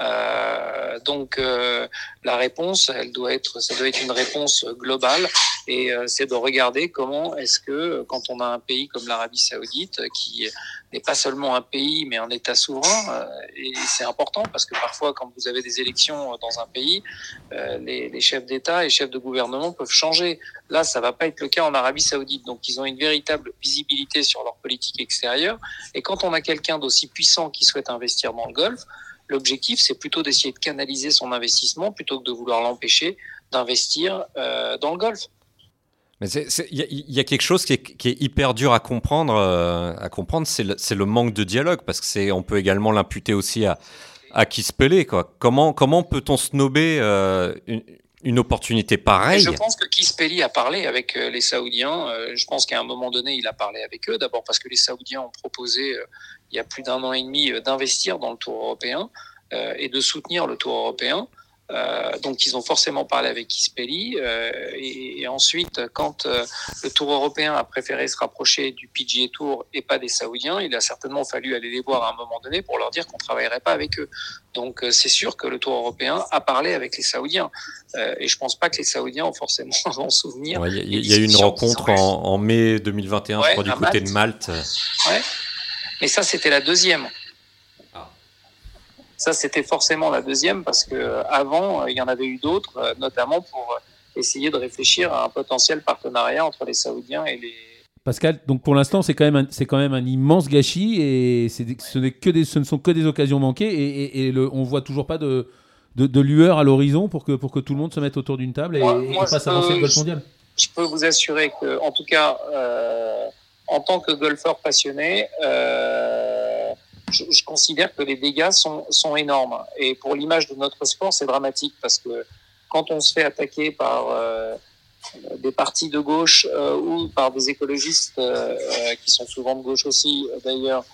Euh, donc euh, la réponse, elle doit être, ça doit être une réponse globale. Et euh, c'est de regarder comment est-ce que quand on a un pays comme l'Arabie Saoudite qui n'est pas seulement un pays mais un État souverain et c'est important parce que parfois quand vous avez des élections dans un pays, les, chefs d'État et chefs de gouvernement peuvent changer. Là, ça va pas être le cas en Arabie Saoudite, donc ils ont une véritable visibilité sur leur politique extérieure. Et quand on a quelqu'un d'aussi puissant qui souhaite investir dans le Golfe L'objectif, c'est plutôt d'essayer de canaliser son investissement plutôt que de vouloir l'empêcher d'investir euh, dans le golf. Mais il y, a quelque chose qui est, hyper dur à comprendre. Euh, à comprendre, c'est le, manque de dialogue, parce que c'est, on peut également l'imputer aussi à, à qui se peler, quoi. Comment, comment peut-on snober euh, une, une, opportunité pareille Je pense que Kispeli a parlé avec les Saoudiens. je pense qu'à un moment donné, il a parlé avec eux. D'abord parce que les Saoudiens ont proposé il y a plus d'un an et demi euh, d'investir dans le Tour européen euh, et de soutenir le Tour européen. Euh, donc ils ont forcément parlé avec Kispeli euh, et, et, ensuite quand euh, le Tour européen a préféré se rapprocher du PGA Tour et pas des Saoudiens, il a certainement fallu aller les voir à un moment donné pour leur dire qu'on travaillerait pas avec eux. Donc c'est sûr que le Tour européen a parlé avec les Saoudiens et je pense pas que les Saoudiens ont forcément <laughs> en souvenir. Il ouais, y, y, a eu une rencontre en, en, mai 2021, ouais, je crois, du côté Malte. de Malte. Ouais. Mais ça, c'était la deuxième. Ça, c'était forcément la deuxième parce que euh, avant, euh, il y en avait eu d'autres, euh, notamment pour essayer de réfléchir à un potentiel partenariat entre les Saoudiens et les. Pascal, donc pour l'instant, c'est quand même c'est quand même un immense gâchis et ce, n'est que des, ce ne sont que des occasions manquées et, et, le, on voit toujours pas de, de, de lueur à l'horizon pour que pour que tout le monde se mette autour d'une table et, moi, moi, et fasse avancer le golf mondial. Je peux vous assurer que, en tout cas. Euh, en tant que golfeur passionné, euh, je, considère que les dégâts sont, sont énormes. Et pour l'image de notre sport, c'est dramatique parce que quand on se fait attaquer par euh, des partis de gauche euh, ou par des écologistes euh, qui sont souvent de gauche aussi, d'ailleurs,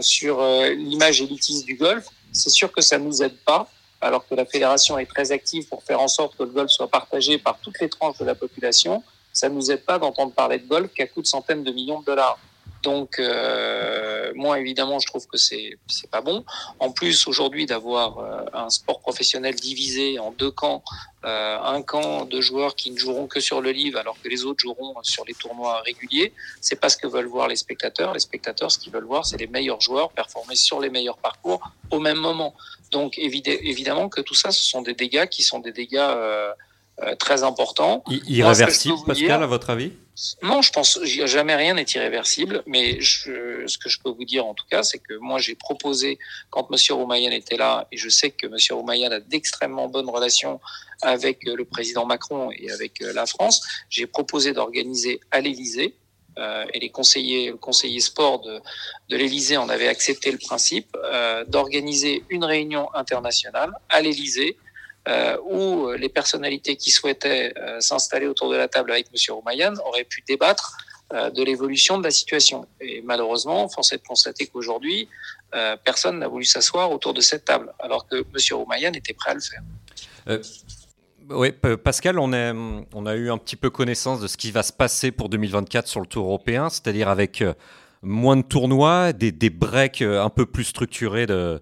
sur l'image élitiste du golf, c'est sûr que ça ne nous aide pas, alors que la fédération est très active pour faire en sorte que le golf soit partagé par toutes les tranches de la population. Ça ne nous aide pas d'entendre parler de golf qu'à coût de centaines de millions de dollars. Donc, euh, moi, évidemment, je trouve que c'est c'est pas bon. En plus, aujourd'hui, d'avoir euh, un sport professionnel divisé en deux camps, euh, un camp de joueurs qui ne joueront que sur le livre, alors que les autres joueront sur les tournois réguliers, c'est pas ce que veulent voir les spectateurs. Les spectateurs, ce qu'ils veulent voir, c'est les meilleurs joueurs performer sur les meilleurs parcours au même moment. Donc, évidemment que tout ça, ce sont des dégâts qui sont des dégâts euh, euh, très importants. Irréversibles, Pascal, à votre avis? Non, je pense jamais rien n'est irréversible, mais je, ce que je peux vous dire en tout cas, c'est que moi j'ai proposé quand Monsieur Roumayan était là, et je sais que Monsieur Roumayan a d'extrêmement bonnes relations avec le président Macron et avec euh, la France, j'ai proposé d'organiser à l'Élysée. Euh, et les conseillers, conseillers sport de, de l'Élysée en avaient accepté le principe euh, d'organiser une réunion internationale à l'Élysée euh, où les personnalités qui souhaitaient euh, s'installer autour de la table avec M. Roumayan auraient pu débattre euh, de l'évolution de la situation. Et malheureusement, force est de constater qu'aujourd'hui, euh, personne n'a voulu s'asseoir autour de cette table, alors que M. Roumayan était prêt à le faire. Euh, oui, Pascal, on a eu un petit peu connaissance de ce qui va se passer pour 2024 sur le Tour européen, c'est-à-dire avec moins de tournois, des, des breaks un peu plus structurés de,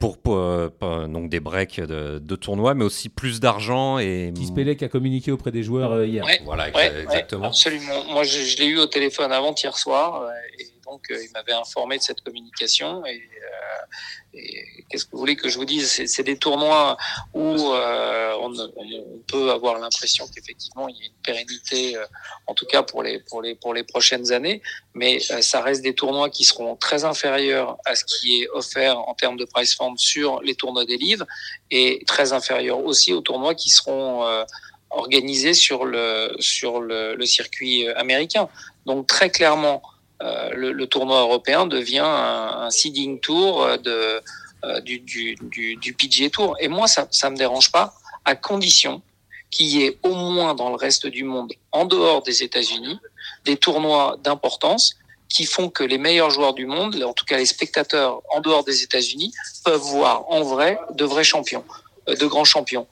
pour, pour euh, donc des breaks de, de, tournois, mais aussi plus d'argent. et Tispelec a communiqué auprès des joueurs euh, hier. Ouais, voilà, ouais, exactement. absolument. Moi, je, je l'ai eu au téléphone avant-hier soir, euh, et donc il m'avait informé de cette communication. Et, et qu'est-ce que vous voulez que je vous dise? C'est des tournois où euh, on, peut avoir l'impression qu'effectivement il y a une pérennité, euh, en tout cas pour les pour les pour les prochaines années, mais euh, ça reste des tournois qui seront très inférieurs à ce qui est offert en termes de price fund sur les tournois des livres et très inférieurs aussi aux tournois qui seront organisés sur le sur le, circuit américain. Donc très clairement euh, le, le, tournoi européen devient un, seeding tour de, euh, du, du, PGA Tour. Et moi, ça ne me dérange pas, à condition qu'il y ait au moins dans le reste du monde, en dehors des États-Unis, des tournois d'importance qui font que les meilleurs joueurs du monde, en tout cas les spectateurs en dehors des États-Unis, peuvent voir en vrai de vrais champions, euh, de grands champions.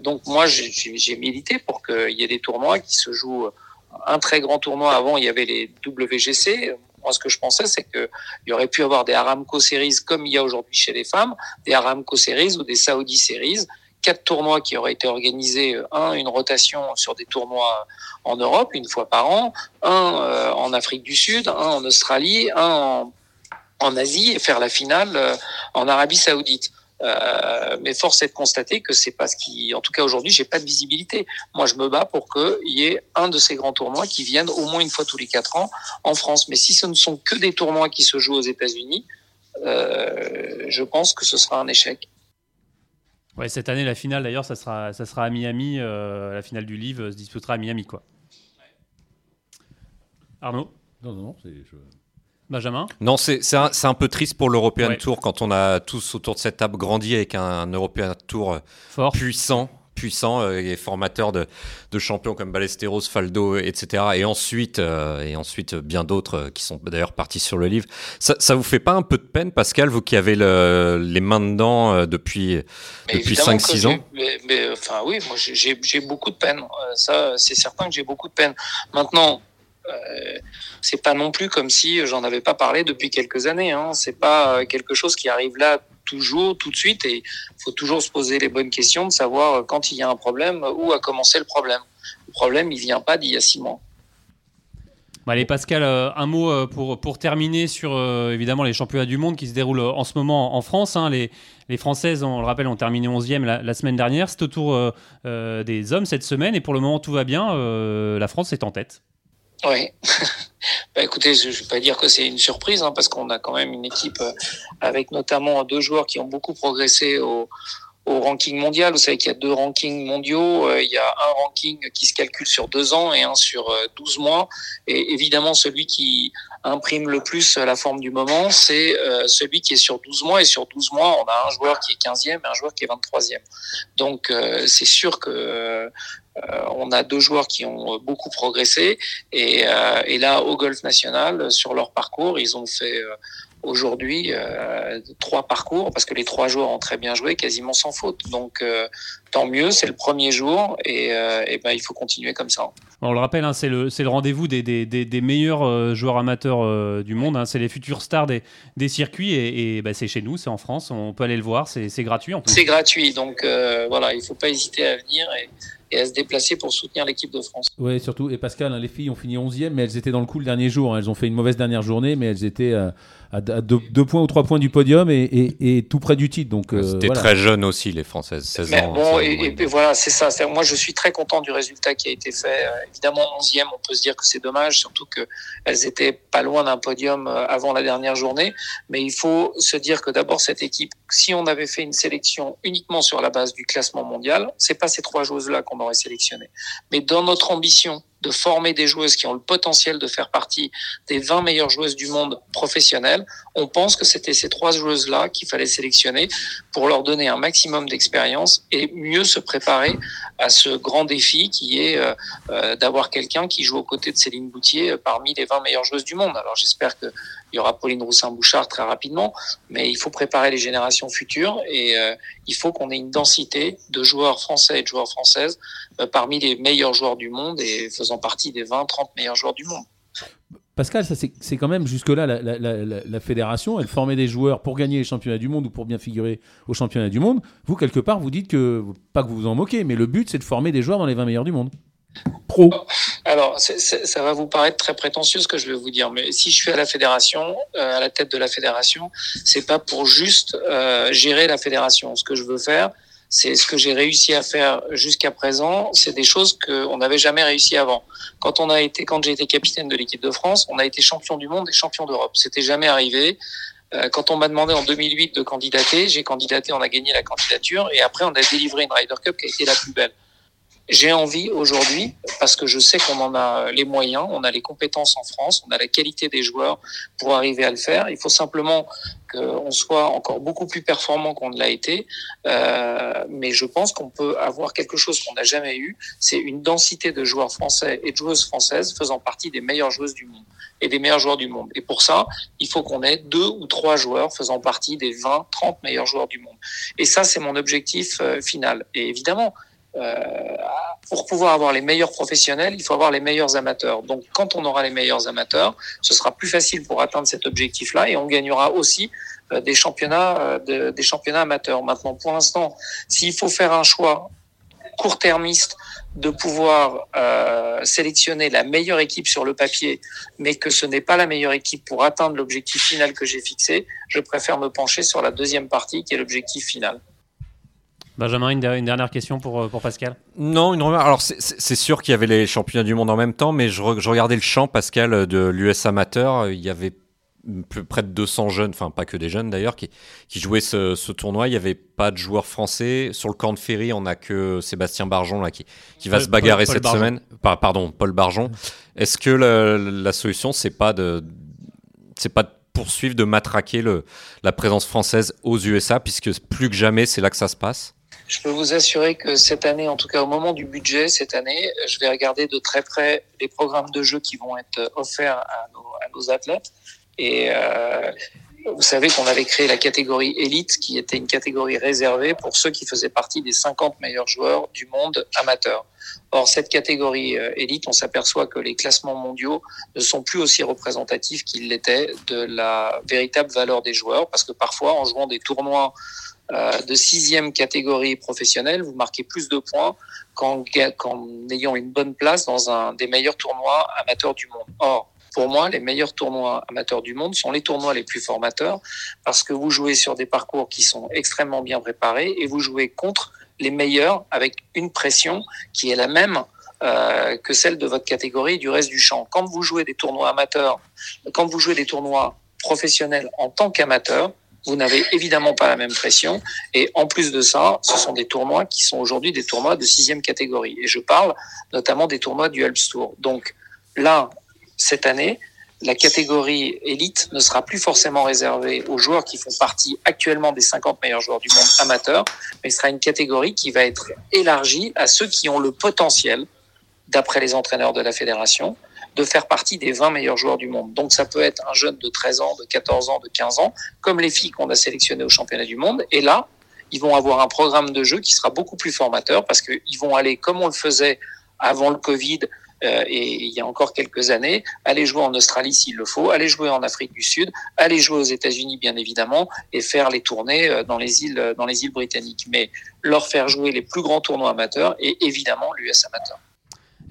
Donc moi, j'ai milité pour qu'il y ait des tournois qui se jouent un très grand tournoi. Avant, il y avait les WGC. Moi, ce que je pensais, c'est qu'il y aurait pu avoir des Aramco Series comme il y a aujourd'hui chez les femmes, des Aramco Series ou des Saudi Series. Quatre tournois qui auraient été organisés, un, une rotation sur des tournois en Europe, une fois par an, un euh, en Afrique du Sud, un en Australie, un en, en Asie, et faire la finale euh, en Arabie Saoudite. Euh, mais force est de constater que c'est pas ce qui, en tout cas aujourd'hui, j'ai pas de visibilité. Moi, je me bats pour qu'il y ait un de ces grands tournois qui viennent au moins une fois tous les quatre ans en France. Mais si ce ne sont que des tournois qui se jouent aux États-Unis, euh, je pense que ce sera un échec. Ouais, cette année, la finale d'ailleurs, ça sera, ça sera à Miami. Euh, la finale du livre se disputera à Miami, quoi. Arnaud? Non, non, non, c'est. Je... Benjamin Non, c'est un, un, peu triste pour l'European ouais. Tour quand on a tous autour de cette table grandi avec un, un European Tour Fort. puissant puissant euh, et formateur de, de, champions comme Ballesteros, Faldo, etc. Et ensuite, euh, et ensuite bien d'autres euh, qui sont d'ailleurs partis sur le livre. Ça, ça vous fait pas un peu de peine, Pascal, vous qui avez le, les mains dedans euh, depuis, depuis 5-6 ans mais, mais, enfin oui, moi j'ai beaucoup de peine. ça, c'est certain que j'ai beaucoup de peine. Maintenant, euh, c'est pas non plus comme si j'en avais pas parlé depuis quelques années. Hein. C'est pas quelque chose qui arrive là toujours, tout de suite, et il faut toujours se poser les bonnes questions de savoir quand il y a un problème où a commencé le problème. Le problème, il vient pas d'il y a six mois. Bon, allez Pascal, euh, un mot euh, pour, pour terminer sur euh, évidemment les championnats du monde qui se déroulent en ce moment en France. Hein. Les, les Françaises, on le rappelle, ont terminé 11e la, la semaine dernière. C'est au tour des hommes cette semaine et pour le moment tout va bien. la France est en tête. Oui. <laughs> bah, écoutez, je ne vais pas dire que c'est une surprise, hein, parce qu'on a quand même une équipe avec notamment deux joueurs qui ont beaucoup progressé au, au ranking mondial. Vous savez qu'il y a deux rankings mondiaux. Il y a un ranking qui se calcule sur deux ans et un sur 12 mois. Et évidemment, celui qui imprime le plus la forme du moment, c'est celui qui est sur 12 mois. Et sur 12 mois, on a un joueur qui est 15e et un joueur qui est 23e. Donc, c'est sûr que euh, on a deux joueurs qui ont beaucoup progressé et, euh, et, là au golf national sur leur parcours ils ont fait aujourd'hui euh, trois parcours parce que les trois joueurs ont très bien joué, quasiment sans faute. Donc euh, tant mieux, c'est le premier jour et, euh, et ben, il faut continuer comme ça. On le rappelle, hein, c'est le, le rendez-vous des, des, des, meilleurs joueurs amateurs euh, du monde. Hein, c'est les futurs stars des, des circuits et, et bah, c'est chez nous, c'est en France. On peut aller le voir, c'est gratuit en plus. C'est gratuit, donc euh, voilà, il ne faut pas hésiter à venir. Et et à se déplacer pour soutenir l'équipe de France. Oui, surtout. Et Pascal, hein, les filles ont fini 11e, mais elles étaient dans le coup le dernier jour. Hein. Elles ont fait une mauvaise dernière journée, mais elles étaient à, à deux, points ou trois points du podium et, et, tout près du titre. Donc, euh, C'était très jeune aussi, les Françaises, 16 ans. Bon, et, voilà, c'est ça. Moi, je suis très content du résultat qui a été fait. Euh, évidemment, 11e, on peut se dire que c'est dommage, surtout qu'elles étaient pas loin d'un podium euh, avant la dernière journée. Mais il faut se dire que d'abord, cette équipe, si on avait fait une sélection uniquement sur la base du classement mondial, c'est pas ces trois joueuses-là qu'on aurait sélectionnées. Mais dans notre ambition de former des joueuses qui ont le potentiel de faire partie des 20 meilleures joueuses du monde professionnelles, on pense que c'était ces trois joueuses-là qu'il fallait sélectionner pour leur donner un maximum d'expérience et mieux se préparer à ce grand défi qui est euh, euh, d'avoir quelqu'un qui joue aux côtés de Céline Boutier euh, parmi les 20 meilleures joueuses du monde. Alors j'espère qu'il y aura Pauline Roussin-Bouchard très rapidement, mais il faut préparer les générations futures et il faut qu'on ait une densité de joueurs français et de joueurs françaises parmi les meilleurs joueurs du monde et faisant partie des 20-30 meilleurs joueurs du monde. Pascal, ça c'est quand même jusque-là la, la, fédération, elle formait des joueurs pour gagner les championnats du monde ou pour bien figurer au championnat du monde. Vous, quelque part, vous dites que, pas que vous vous en moquez, mais le but c'est de former des joueurs dans les 20 meilleurs du monde. Pro. Alors, ça va vous paraître très prétentieux ce que je vais vous dire, mais si je suis à la fédération, euh, à la tête de la fédération, c'est pas pour juste euh, gérer la fédération. Ce que je veux faire, c'est ce que j'ai réussi à faire jusqu'à présent. C'est des choses qu'on n'avait jamais réussi avant. Quand on a été, quand j'ai été capitaine de l'équipe de France, on a été champion du monde et champion d'Europe. C'était jamais arrivé. Euh, quand on m'a demandé en 2008 de candidater, j'ai candidaté, on a gagné la candidature et après on a délivré une Ryder Cup qui a été la plus belle. J'ai envie aujourd'hui, parce que je sais qu'on en a les moyens, on a les compétences en France, on a la qualité des joueurs pour arriver à le faire. Il faut simplement qu'on soit encore beaucoup plus performant qu'on ne l'a été. Euh, mais je pense qu'on peut avoir quelque chose qu'on n'a jamais eu, c'est une densité de joueurs français et de joueuses françaises faisant partie des meilleures joueuses du monde et des meilleurs joueurs du monde. Et pour ça, il faut qu'on ait deux ou trois joueurs faisant partie des 20, 30 meilleurs joueurs du monde. Et ça, c'est mon objectif euh, final. Et évidemment, pour pouvoir avoir les meilleurs professionnels, il faut avoir les meilleurs amateurs. Donc, quand on aura les meilleurs amateurs, ce sera plus facile pour atteindre cet objectif-là et on gagnera aussi euh, des championnats, euh, des championnats amateurs. Maintenant, pour l'instant, s'il faut faire un choix court-termiste de pouvoir euh, sélectionner la meilleure équipe sur le papier, mais que ce n'est pas la meilleure équipe pour atteindre l'objectif final que j'ai fixé, je préfère me pencher sur la deuxième partie qui est l'objectif final. Benjamin, une, dernière question pour, euh, pour Pascal? Non, une remarque. Alors, c'est sûr qu'il y avait les championnats du monde en même temps, mais je, regardais le champ, Pascal, de l'US amateur. Il y avait près de 200 jeunes, enfin pas que des jeunes d'ailleurs, qui, qui jouaient ce, tournoi. Il n'y avait pas de joueurs français. Sur le camp de Ferry, on n'a que Sébastien Barjon là, qui, qui va se bagarrer cette semaine. pardon, Paul Barjon. <laughs> Est-ce que la, la solution, c'est pas de, c'est pas de poursuivre, de matraquer le, la présence française aux USA, puisque plus que jamais, c'est là que ça se passe? Je peux vous assurer que cette année, en tout cas au moment du budget, cette année, je vais regarder de très près les programmes de jeux qui vont être offerts à nos, athlètes. Et euh, vous savez qu'on avait créé la catégorie élite, qui était une catégorie réservée pour ceux qui faisaient partie des 50 meilleurs joueurs du monde amateur. Or, cette catégorie euh, élite, on s'aperçoit que les classements mondiaux ne sont plus aussi représentatifs qu'ils l'étaient de la véritable valeur des joueurs, parce que parfois, en jouant des tournois de sixième catégorie professionnelle, vous marquez plus de points qu'en, ayant une bonne place dans un des meilleurs tournois amateurs du monde. Or, pour moi, les meilleurs tournois amateurs du monde sont les tournois les plus formateurs parce que vous jouez sur des parcours qui sont extrêmement bien préparés et vous jouez contre les meilleurs avec une pression qui est la même euh, que celle de votre catégorie et du reste du champ. Quand vous jouez des tournois amateurs, quand vous jouez des tournois professionnels en tant qu'amateur, vous n'avez évidemment pas la même pression. Et en plus de ça, ce sont des tournois qui sont aujourd'hui des tournois de sixième catégorie. Et je parle notamment des tournois du Alps Tour. Donc là, cette année, la catégorie élite ne sera plus forcément réservée aux joueurs qui font partie actuellement des 50 meilleurs joueurs du monde amateurs, mais sera une catégorie qui va être élargie à ceux qui ont le potentiel, d'après les entraîneurs de la fédération, de faire partie des 20 meilleurs joueurs du monde. Donc ça peut être un jeune de 13 ans, de 14 ans, de 15 ans, comme les filles qu'on a sélectionnées au championnat du monde. Et là, ils vont avoir un programme de jeu qui sera beaucoup plus formateur parce qu'ils vont aller, comme on le faisait avant le Covid, euh, et il y a encore quelques années, aller jouer en Australie s'il le faut, aller jouer en Afrique du Sud, aller jouer aux États-Unis bien évidemment, et faire les tournées euh, dans les îles euh, dans les îles britanniques. Mais leur faire jouer les plus grands tournois amateurs et évidemment l'US amateur.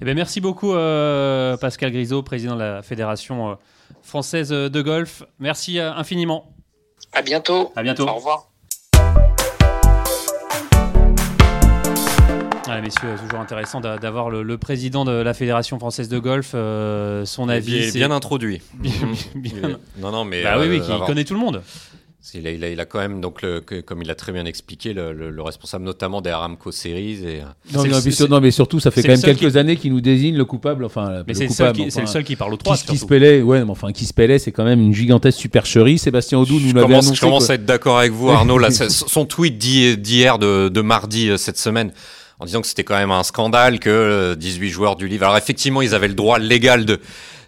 Eh bien, merci beaucoup Pascal Grisot, président de la Fédération française de golf. Merci infiniment. À bientôt. À bientôt. Au revoir. Ah, messieurs, toujours intéressant d'avoir le, président de la Fédération française de golf, euh, son avis. Il est bien introduit. <laughs> Non, non, mais. Bah oui, oui, euh, il connaît tout le monde. Il a, il, a, quand même, donc, le, comme il a très bien expliqué, le, responsable notamment des Aramco Series. Et... Non, mais, surtout, ça fait quand même quelques années qu'il nous désigne le coupable. Enfin, mais c'est le, seul qui parle au 3. Qui, se pélait, ouais, mais enfin, qui se pélait, c'est quand même une gigantesque supercherie. Sébastien Audou nous l'avait annoncé. Je commence à être d'accord avec vous, Arnaud. là, <laughs> son tweet d'hier, de, de mardi euh, cette semaine en disant que c'était quand même un scandale que 18 euh, joueurs du livre. Alors effectivement, ils avaient le droit légal de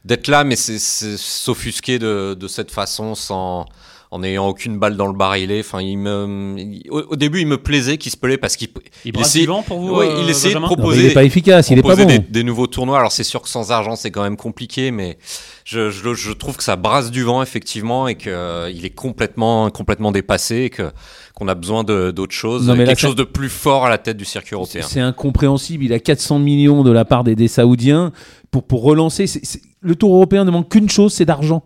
d'être là, mais c'est s'offusquer de, de cette façon sans en n'ayant aucune balle dans le barillet. Enfin, il me, au, début, il me plaisait qu'il se pelait parce qu'il il, essayait, pour vous, ouais, il euh, essayait de proposer. il est pas efficace, il est pas bon. Des, des, nouveaux tournois. Alors c'est sûr que sans argent, c'est quand même compliqué, mais je, je, je, trouve que ça brasse du vent effectivement et qu'il euh, il est complètement, complètement dépassé et que qu'on a besoin d'autre chose, quelque chose de plus fort à la tête du circuit européen. C'est incompréhensible. Il a 400 millions de la part des, des Saoudiens pour, pour relancer. le Tour européen ne manque qu'une chose, c'est d'argent.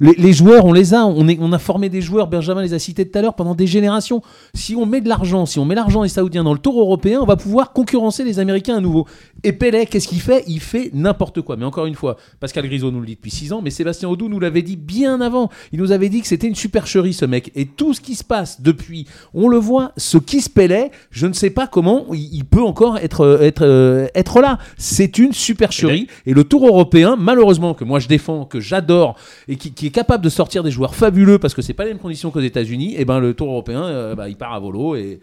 Les, joueurs, on les a. On, est, on a formé des joueurs, Benjamin les a cités tout à l'heure, pendant des générations. Si on met de l'argent, si on met l'argent des Saoudiens dans le tour européen, on va pouvoir concurrencer les Américains à nouveau. Et Pelé, qu'est-ce qu'il fait? Il fait n'importe quoi. Mais encore une fois, Pascal Grisot nous le dit depuis 6 ans, mais Sébastien Audou nous l'avait dit bien avant. Il nous avait dit que c'était une supercherie, ce mec. Et tout ce qui se passe depuis, on le voit, ce qui se Pelé, je ne sais pas comment il, peut encore être, être, euh, être là. C'est une supercherie. Et le tour européen, malheureusement, que moi je défends, que j'adore, et qui est capable de sortir des joueurs fabuleux parce que c'est pas les mêmes conditions qu'aux États-Unis, et eh ben le Tour européen, euh, bah, il part à volo et,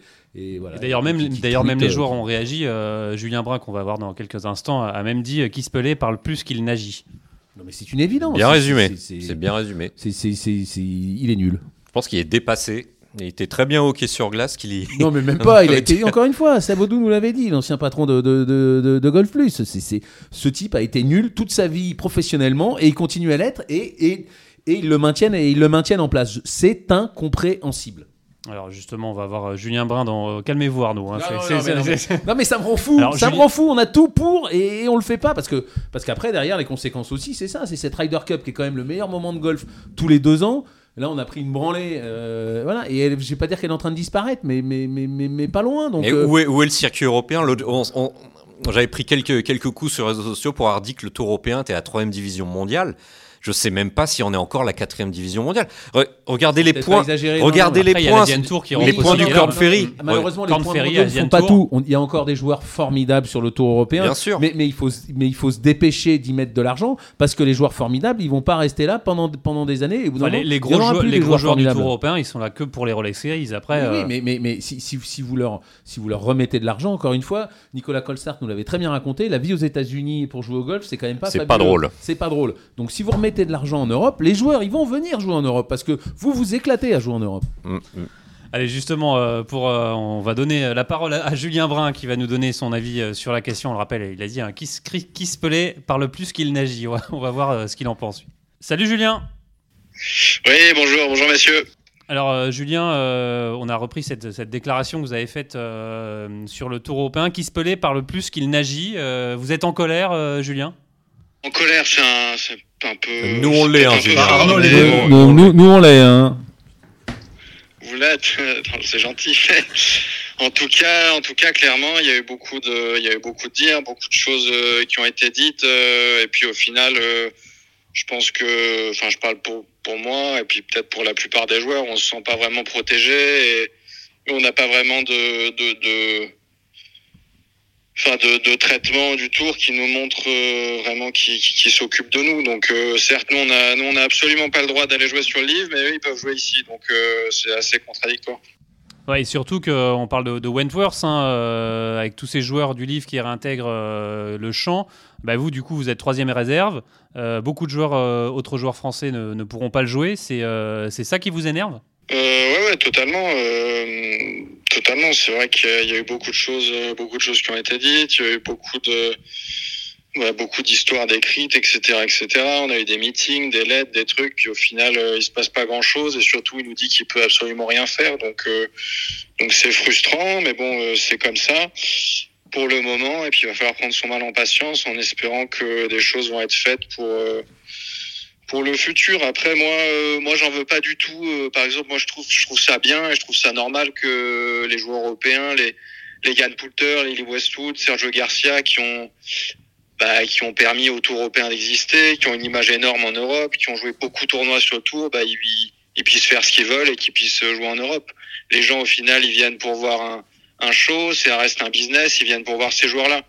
voilà. D'ailleurs, même, d'ailleurs, même les joueurs ont réagi. Euh, Julien Brun, qu'on va voir dans quelques instants, a même dit qui se pelait parle plus qu'il n'agit. Non, mais c'est une évidence. Bien résumé. C'est bien résumé. C'est, il est nul. Je pense qu'il est dépassé. Il était très bien hockey sur glace qu'il y... Non, mais même <laughs> pas. Il a été, encore une fois, Sabodou nous l'avait dit, l'ancien patron de, de, de, de Golf Plus. C'est, ce type a été nul toute sa vie professionnellement et il continue à l'être. Et, et et ils le maintiennent et ils le maintiennent en place. C'est incompréhensible. Alors justement, on va voir euh, Julien Brun dans euh, Calmez-vous Arnaud. Hein. Non, mais, ça me rend fou. ça me rend fou. On a tout pour et, on le fait pas parce que parce qu'après derrière les conséquences aussi, c'est ça. C'est cette Ryder Cup qui est quand même le meilleur moment de golf tous les deux ans. Là, on a pris une branlée, euh, voilà. Et je vais pas dire qu'elle est en train de disparaître, mais mais mais mais, pas loin. Donc. où, est, où, est, le circuit européen? J'avais pris quelques quelques coups sur les réseaux sociaux pour avoir dit que le Tour européen était à la troisième division mondiale je sais même pas si on est encore la quatrième division mondiale. regardez les points. Regardez les points. Les points du Corn Ferry. Malheureusement, les points Ferry, ne font pas tout. Il y a encore des joueurs formidables sur le Tour européen. Bien sûr. Mais, il faut, mais il faut se dépêcher d'y mettre de l'argent parce que les joueurs formidables, ils vont pas rester là pendant, pendant des années. les, gros joueurs, les gros joueurs du Tour européen, ils sont là que pour les Rolex Series. Après, oui, euh, mais, mais, mais si, si, si, vous leur, si vous leur remettez de l'argent, encore une fois, Nicolas Colstart nous l'avait très bien raconté. La vie aux États-Unis pour jouer au golf, c'est quand même pas. C'est pas drôle. C'est pas drôle. Donc si vous remettez de l'argent en Europe les joueurs, ils vont venir jouer en Europe parce que vous vous éclatez à jouer en Europe. Mm, mm. Allez, justement, euh, pour, euh, on va donner la parole à, Julien Brun qui va nous donner son avis euh, sur la question. On le rappelle, il a dit hein, qui, se, qui se pelait parle plus qu'il n'agit. On va voir ce qu'il en pense. Salut Julien Oui, bonjour, bonjour messieurs. Alors Julien, on a repris cette, déclaration que vous avez faite sur le Tour européen. Qui se pelait parle plus qu'il n'agit. vous êtes en colère, Julien? En colère, c'est un, un peu. Nous on l'est, hein, nous, nous, nous, on l'est, hein. Vous l'êtes, <laughs> c'est gentil. <laughs> en tout cas, en tout cas, clairement, il y a eu beaucoup de, il y a eu beaucoup de dires, beaucoup de choses euh, qui ont été dites, euh, et puis au final, euh, je pense que, enfin, je parle pour pour moi, et puis peut-être pour la plupart des joueurs, on se sent pas vraiment protégé, et, et on n'a pas vraiment de, de, de enfin de, traitement du tour qui nous montre euh, vraiment qui, qui, s'occupe de nous. Donc euh, certes, nous on a nous on a absolument pas le droit d'aller jouer sur le livre, mais eux ils peuvent jouer ici. Donc euh, c'est assez contradictoire. Ouais, et surtout qu'on parle de, de Wentworth, hein, avec tous ces joueurs du livre qui réintègrent le champ. Bah vous, du coup, vous êtes troisième réserve. Beaucoup de joueurs, autres joueurs français ne, ne pourront pas le jouer. C'est c'est ça qui vous énerve? Euh, ouais, ouais, totalement. euh, totalement. C'est vrai qu'il y a- eu beaucoup de choses, euh, beaucoup de choses qui ont été dites. Il y a eu beaucoup de, ouais, beaucoup d'histoires décrites, etc., etc. On a eu des meetings, des lettres, des trucs. Puis au final, euh, il se passe pas grand chose. Et surtout, il nous dit qu'il peut absolument rien faire. Donc, euh, donc c'est frustrant. Mais bon, c'est comme ça pour le moment. Et puis, il va falloir prendre son mal en patience en espérant que des choses vont être faites pour. Pour le futur. Après, moi, euh, moi, j'en veux pas du tout. Euh, par exemple, moi, je trouve, je trouve ça bien et je trouve ça normal que les joueurs européens, les, les Poulter, les Lee Westwood, Sergio Garcia, qui ont, bah, qui ont permis au Tour européen d'exister, qui ont une image énorme en Europe, qui ont joué beaucoup de tournois sur le Tour, bah, ils, ils puissent faire ce qu'ils veulent et qu'ils puissent jouer en Europe. Les gens, au final, ils viennent pour voir un, un show, ça reste un business, ils viennent pour voir ces joueurs-là.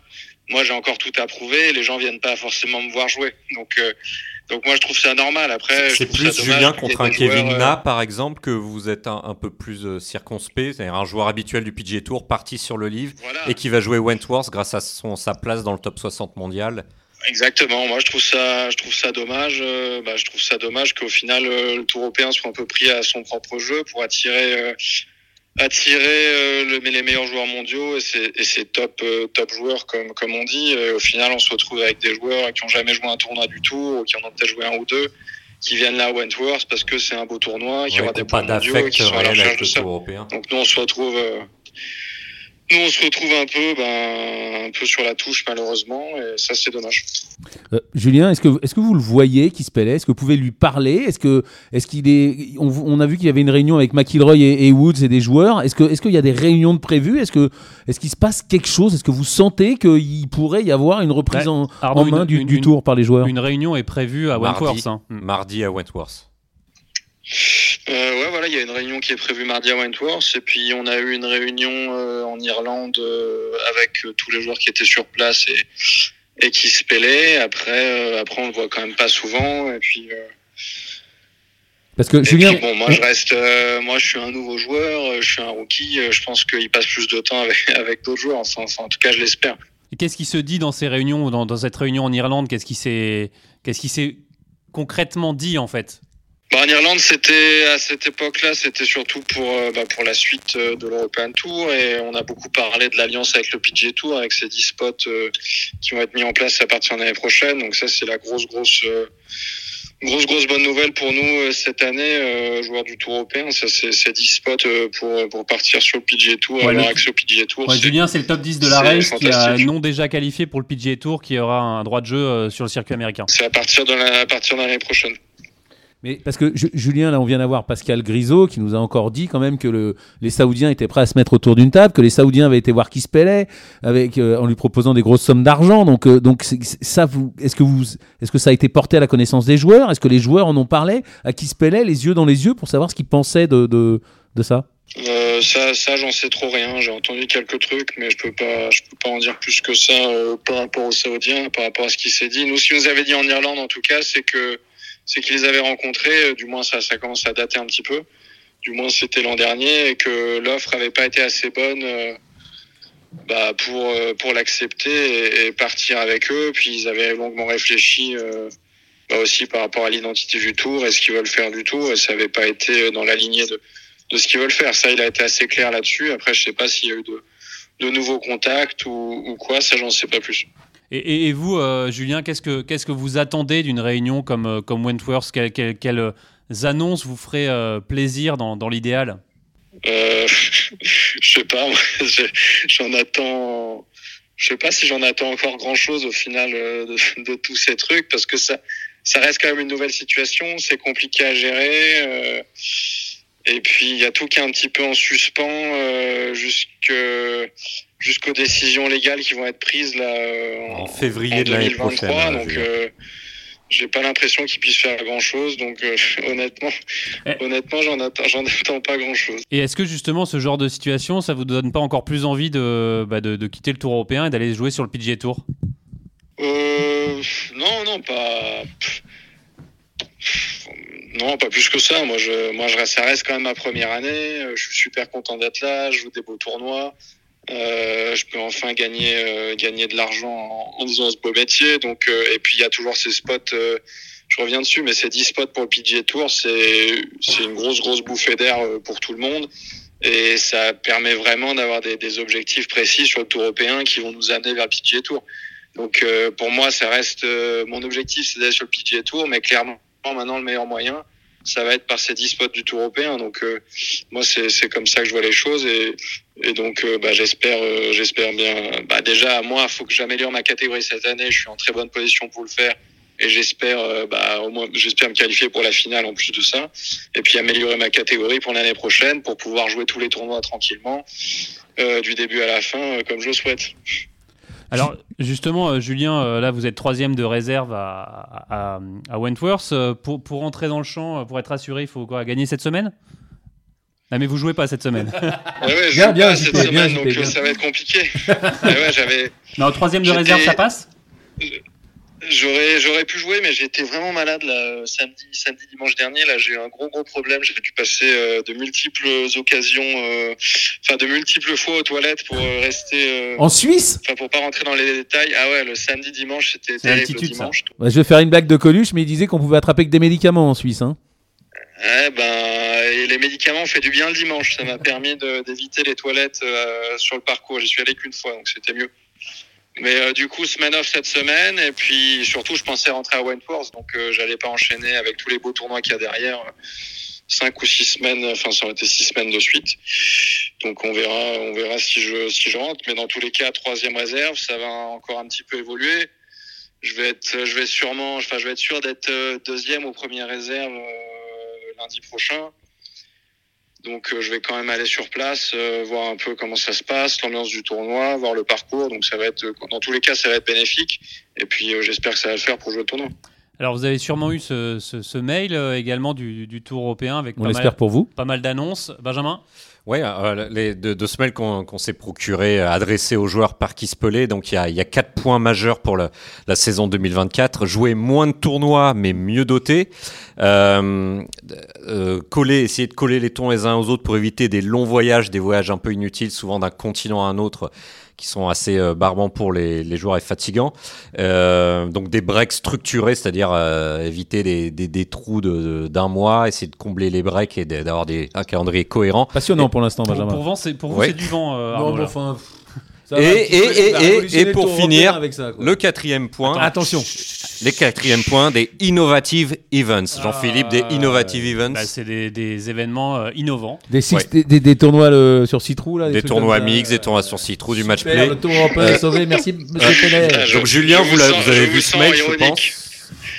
Moi, j'ai encore tout à prouver. Les gens viennent pas forcément me voir jouer. Donc, euh, donc moi, je trouve ça normal. Après, C'est plus Julien contre un Kevin euh, Na, par exemple, que vous êtes un, un peu plus euh, circonspect, c'est-à-dire un joueur habituel du PGA Tour parti sur le livre Voilà. et qui va jouer Wentworth grâce à son, sa place dans le top 60 mondial. Exactement. Moi, je trouve ça, je trouve ça dommage. euh, bah, je trouve ça dommage qu'au final, euh, le Tour européen soit un peu pris à son propre jeu pour attirer, attirer euh, le- les meilleurs joueurs mondiaux et ces, et ces top, euh, top joueurs, comme, comme on dit. Et au final, on se retrouve avec des joueurs qui ont jamais joué un tournoi du Tour, ou qui en ont peut-être joué un ou deux, qui viennent là à Wentworth parce que c'est un beau tournoi, qui Ouais, aura des points mondiaux qui sont à la recherche de ça. Européen. Donc nous, on se retrouve, euh, nous, on se retrouve un peu, ben, un peu sur la touche malheureusement, et ça, c'est dommage. Euh, Julien, est-ce que, est que vous le voyez qui se pélait Est-ce que vous pouvez lui parler? Est-ce que est-ce qu'il est on, on a vu qu'il y avait une réunion avec McIlroy et, et Woods et des joueurs. Est-ce que est-ce qu'il y a des réunions de prévues? Est-ce que est-ce qu'il se passe quelque chose? Est-ce que vous sentez qu'il pourrait y avoir une reprise Ouais, en, Arnaud, en main une- du, une- du tour par les joueurs? Une réunion est prévue à Mardi. Wentworth. hein. Mardi à Wentworth. Euh, ouais, voilà, il y a une réunion qui est prévue mardi à Wentworth, et puis on a eu une réunion euh, en Irlande euh, avec euh, tous les joueurs qui étaient sur place et, et qui se pélaient. Après, euh, après, on le voit quand même pas souvent, et puis. euh, Parce que et Julien, puis, bon, moi, je reste, euh, moi, je suis un nouveau joueur, je suis un rookie. euh, je pense qu'il passe plus de temps avec <laughs> avec d'autres joueurs. Enfin, en tout cas, je l'espère. Et qu'est-ce qui se dit dans ces réunions, dans, dans cette réunion en Irlande? Qu'est-ce qui s'est qu'est-ce qui s'est concrètement dit en fait? Bah, en Irlande, c'était à cette époque-là, c'était surtout pour euh, bah, pour la suite euh, de l'European Tour et on a beaucoup parlé de l'alliance avec le PGA Tour, avec ces 10 spots euh, qui vont être mis en place à partir de l'année prochaine. Donc ça, c'est la grosse grosse grosse grosse bonne nouvelle pour nous cette année, joueurs du Tour européen. Ça, c'est ces 10 spots pour pour partir sur le PGA Tour, Ouais, avoir le- accès au PGA Tour. Ouais, Julien, c'est le top 10 de la race qui a non déjà qualifié pour le PGA Tour qui aura un droit de jeu sur le circuit américain. c'est à partir de la, à partir de l'année prochaine. Mais parce que Ju- Julien, là, on vient d'avoir Pascal Grisot qui nous a encore dit quand même que le, les Saoudiens étaient prêts à se mettre autour d'une table, que les Saoudiens avaient été voir qui se pélait, avec euh, en lui proposant des grosses sommes d'argent. Donc, euh, donc ça, vous, est-ce que vous, est-ce que ça a été porté à la connaissance des joueurs? Est-ce que les joueurs en ont parlé? À qui se pélait, les yeux dans les yeux, pour savoir ce qu'ils pensaient de, de, Euh, ça, ça, j'en sais trop rien. J'ai entendu quelques trucs, mais je peux pas, je peux pas en dire plus que ça par rapport aux Saoudiens, par rapport à ce qui s'est dit. Nous, ce qu'ils nous avait dit en Irlande, en tout cas, c'est que, c'est qu'ils les avaient rencontrés. euh, Du moins, ça, ça commence à dater un petit peu. Du moins, c'était l'an dernier et que l'offre avait pas été assez bonne. euh, bah, pour euh, pour l'accepter et, partir avec eux. Puis ils avaient longuement réfléchi bah, aussi par rapport à l'identité du tour et ce qu'ils veulent faire du tour. Et ça avait pas été dans la lignée de de ce qu'ils veulent faire. Ça, il a été assez clair là-dessus. Après, je sais pas s'il y a eu de, de nouveaux contacts ou, ou quoi. Ça, j'en sais pas plus. Et, vous, euh, Julien, qu'est-ce que que vous attendez d'une réunion comme euh, comme Wentworth? Quelles euh, annonces vous feraient euh, plaisir dans, dans l'idéal? Euh, <laughs> je sais pas. <laughs> J'en attends. Je sais pas si j'en attends encore grand chose au final de, tous ces trucs parce que ça, ça reste quand même une nouvelle situation. C'est compliqué à gérer. et puis il y a tout qui est un petit peu en suspens jusque jusqu'aux décisions légales qui vont être prises là euh, En février en de l'année 2023. prochaine, donc euh, j'ai pas l'impression qu'ils puissent faire grand chose. Donc euh, <laughs> honnêtement, Eh. honnêtement, j'en attends, j'en attends pas grand chose. Et est-ce que justement ce genre de situation, ça vous donne pas encore plus envie de, bah, de, de quitter le Tour européen et d'aller jouer sur le PGA Tour? Euh, non, non, pas. Non, pas plus que ça. Moi, je, moi, je reste, ça reste quand même ma première année. Je suis super content d'être là. Je joue des beaux tournois. Euh, je peux enfin gagner, euh, gagner de l'argent en, en, faisant ce beau métier. Donc, euh, et puis il y a toujours ces spots. Euh, je reviens dessus, mais ces 10 spots pour le PGA Tour, c'est c'est une grosse grosse bouffée d'air pour tout le monde. Et ça permet vraiment d'avoir des, des, objectifs précis sur le Tour européen qui vont nous amener vers le PGA Tour. Donc pour moi, ça reste mon objectif, c'est d'aller sur le PGA Tour, mais clairement maintenant le meilleur moyen, ça va être par ces 10 spots du Tour européen. Donc euh, moi c'est comme ça que je vois les choses et, et donc euh, bah, j'espère euh, j'espère bien. Bah, déjà moi il faut que j'améliore ma catégorie cette année. Je suis en très bonne position pour le faire et j'espère bah, au moins j'espère me qualifier pour la finale en plus de ça et puis améliorer ma catégorie pour l'année prochaine pour pouvoir jouer tous les tournois tranquillement du début à la fin comme je le souhaite. Alors justement, euh, Julien, euh, là vous êtes troisième de réserve à, à, Wentworth. Euh, pour, pour rentrer dans le champ, pour être assuré, il faut quoi Gagner cette semaine? Ah mais vous jouez pas cette semaine. <laughs> ouais, bien, bien, cette semaine, donc ça va être compliqué. <laughs> ouais, j'avais. Non, troisième de réserve, ça passe? J'aurais, j'aurais pu jouer, mais j'étais vraiment malade là, samedi, samedi, dimanche dernier. Là, j'ai eu un gros, gros problème. J'ai dû passer euh, de multiples occasions, euh, enfin de multiples fois aux toilettes pour euh, rester. en Suisse? Enfin, pour pas rentrer dans les détails. Ah ouais, le samedi, dimanche, c'était terrible. Le dimanche. Ouais, je vais faire une blague de Coluche, mais il disait qu'on pouvait attraper que des médicaments en Suisse. Hein. Ouais, ben, les médicaments ont fait du bien le dimanche. Ça m'a permis d'éviter les toilettes sur le parcours. J'y suis allé qu'une fois, donc c'était mieux. Mais euh, du coup, semaine off cette semaine. Et puis surtout, je pensais rentrer à Wentworth. Donc euh, j'allais pas enchaîner avec tous les beaux tournois qu'il y a derrière. Cinq ou six semaines, enfin ça aurait été six semaines de suite. Donc on verra, on verra si je si je rentre. Mais dans tous les cas, troisième réserve, ça va encore un petit peu évoluer. Je vais être, je vais sûrement, enfin je vais être sûr d'être euh, deuxième ou première réserve euh, lundi prochain. Donc euh, je vais quand même aller sur place, euh, voir un peu comment ça se passe, l'ambiance du tournoi, voir le parcours. Donc ça va être, dans tous les cas, ça va être bénéfique. Et puis euh, j'espère que ça va le faire pour jouer au tournoi. Alors vous avez sûrement eu ce, ce, ce mail également du, du, Tour européen avec On l'espère pour vous. pas mal d'annonces. Benjamin? Oui, euh, les deux, deux qu'on qu s'est procuré, adressées aux joueurs par Kispelé. Donc il y a, y a quatre points majeurs pour la saison 2024. Jouer moins de tournois, mais mieux dotés. Euh, euh, coller, essayer de coller les tons les uns aux autres pour éviter des longs voyages, des voyages un peu inutiles, souvent d'un continent à un autre qui sont assez euh, barbants pour les, les, joueurs et fatigants. Euh, donc des breaks structurés, c'est-à-dire euh, éviter des, des, des trous d'un de, mois, essayer de combler les breaks et d'avoir un calendrier cohérent. Passionnant et, pour l'instant, Benjamin. Pour, pour, pour vous, ouais. c'est du vent. Euh, non, bon, enfin, et, et, et, et, pour finir, ça, le quatrième point. Attention. Les quatrièmes points des innovative events. Jean-Philippe, des innovative events. Bah, c'est des, des, événements euh, innovants. Des, six, ouais. des, des, tournois le, sur Citrou là. Des, tournois mix, des tournois sur Citrou, du match play. Le tour européen est sauvé. Merci, Monsieur Pellet. Donc Julien, vous, vous avez vu ce mail, je pense.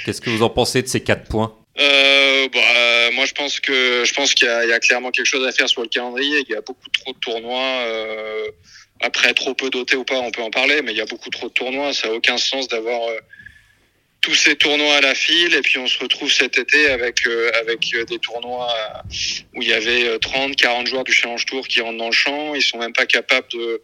Qu'est-ce que vous en pensez de ces quatre points? Euh, bah, euh, moi, je pense que je pense qu'il y, y, a clairement quelque chose à faire sur le calendrier. Il y a beaucoup trop de tournois. Euh, après, trop peu dotés ou pas, on peut en parler, mais il y a beaucoup trop de tournois. Ça n'a aucun sens d'avoir euh, tous ces tournois à la file et puis on se retrouve cet été avec euh, avec des tournois où il y avait 30, 40 joueurs du Challenge Tour qui rentrent dans le champ. Ils sont même pas capables de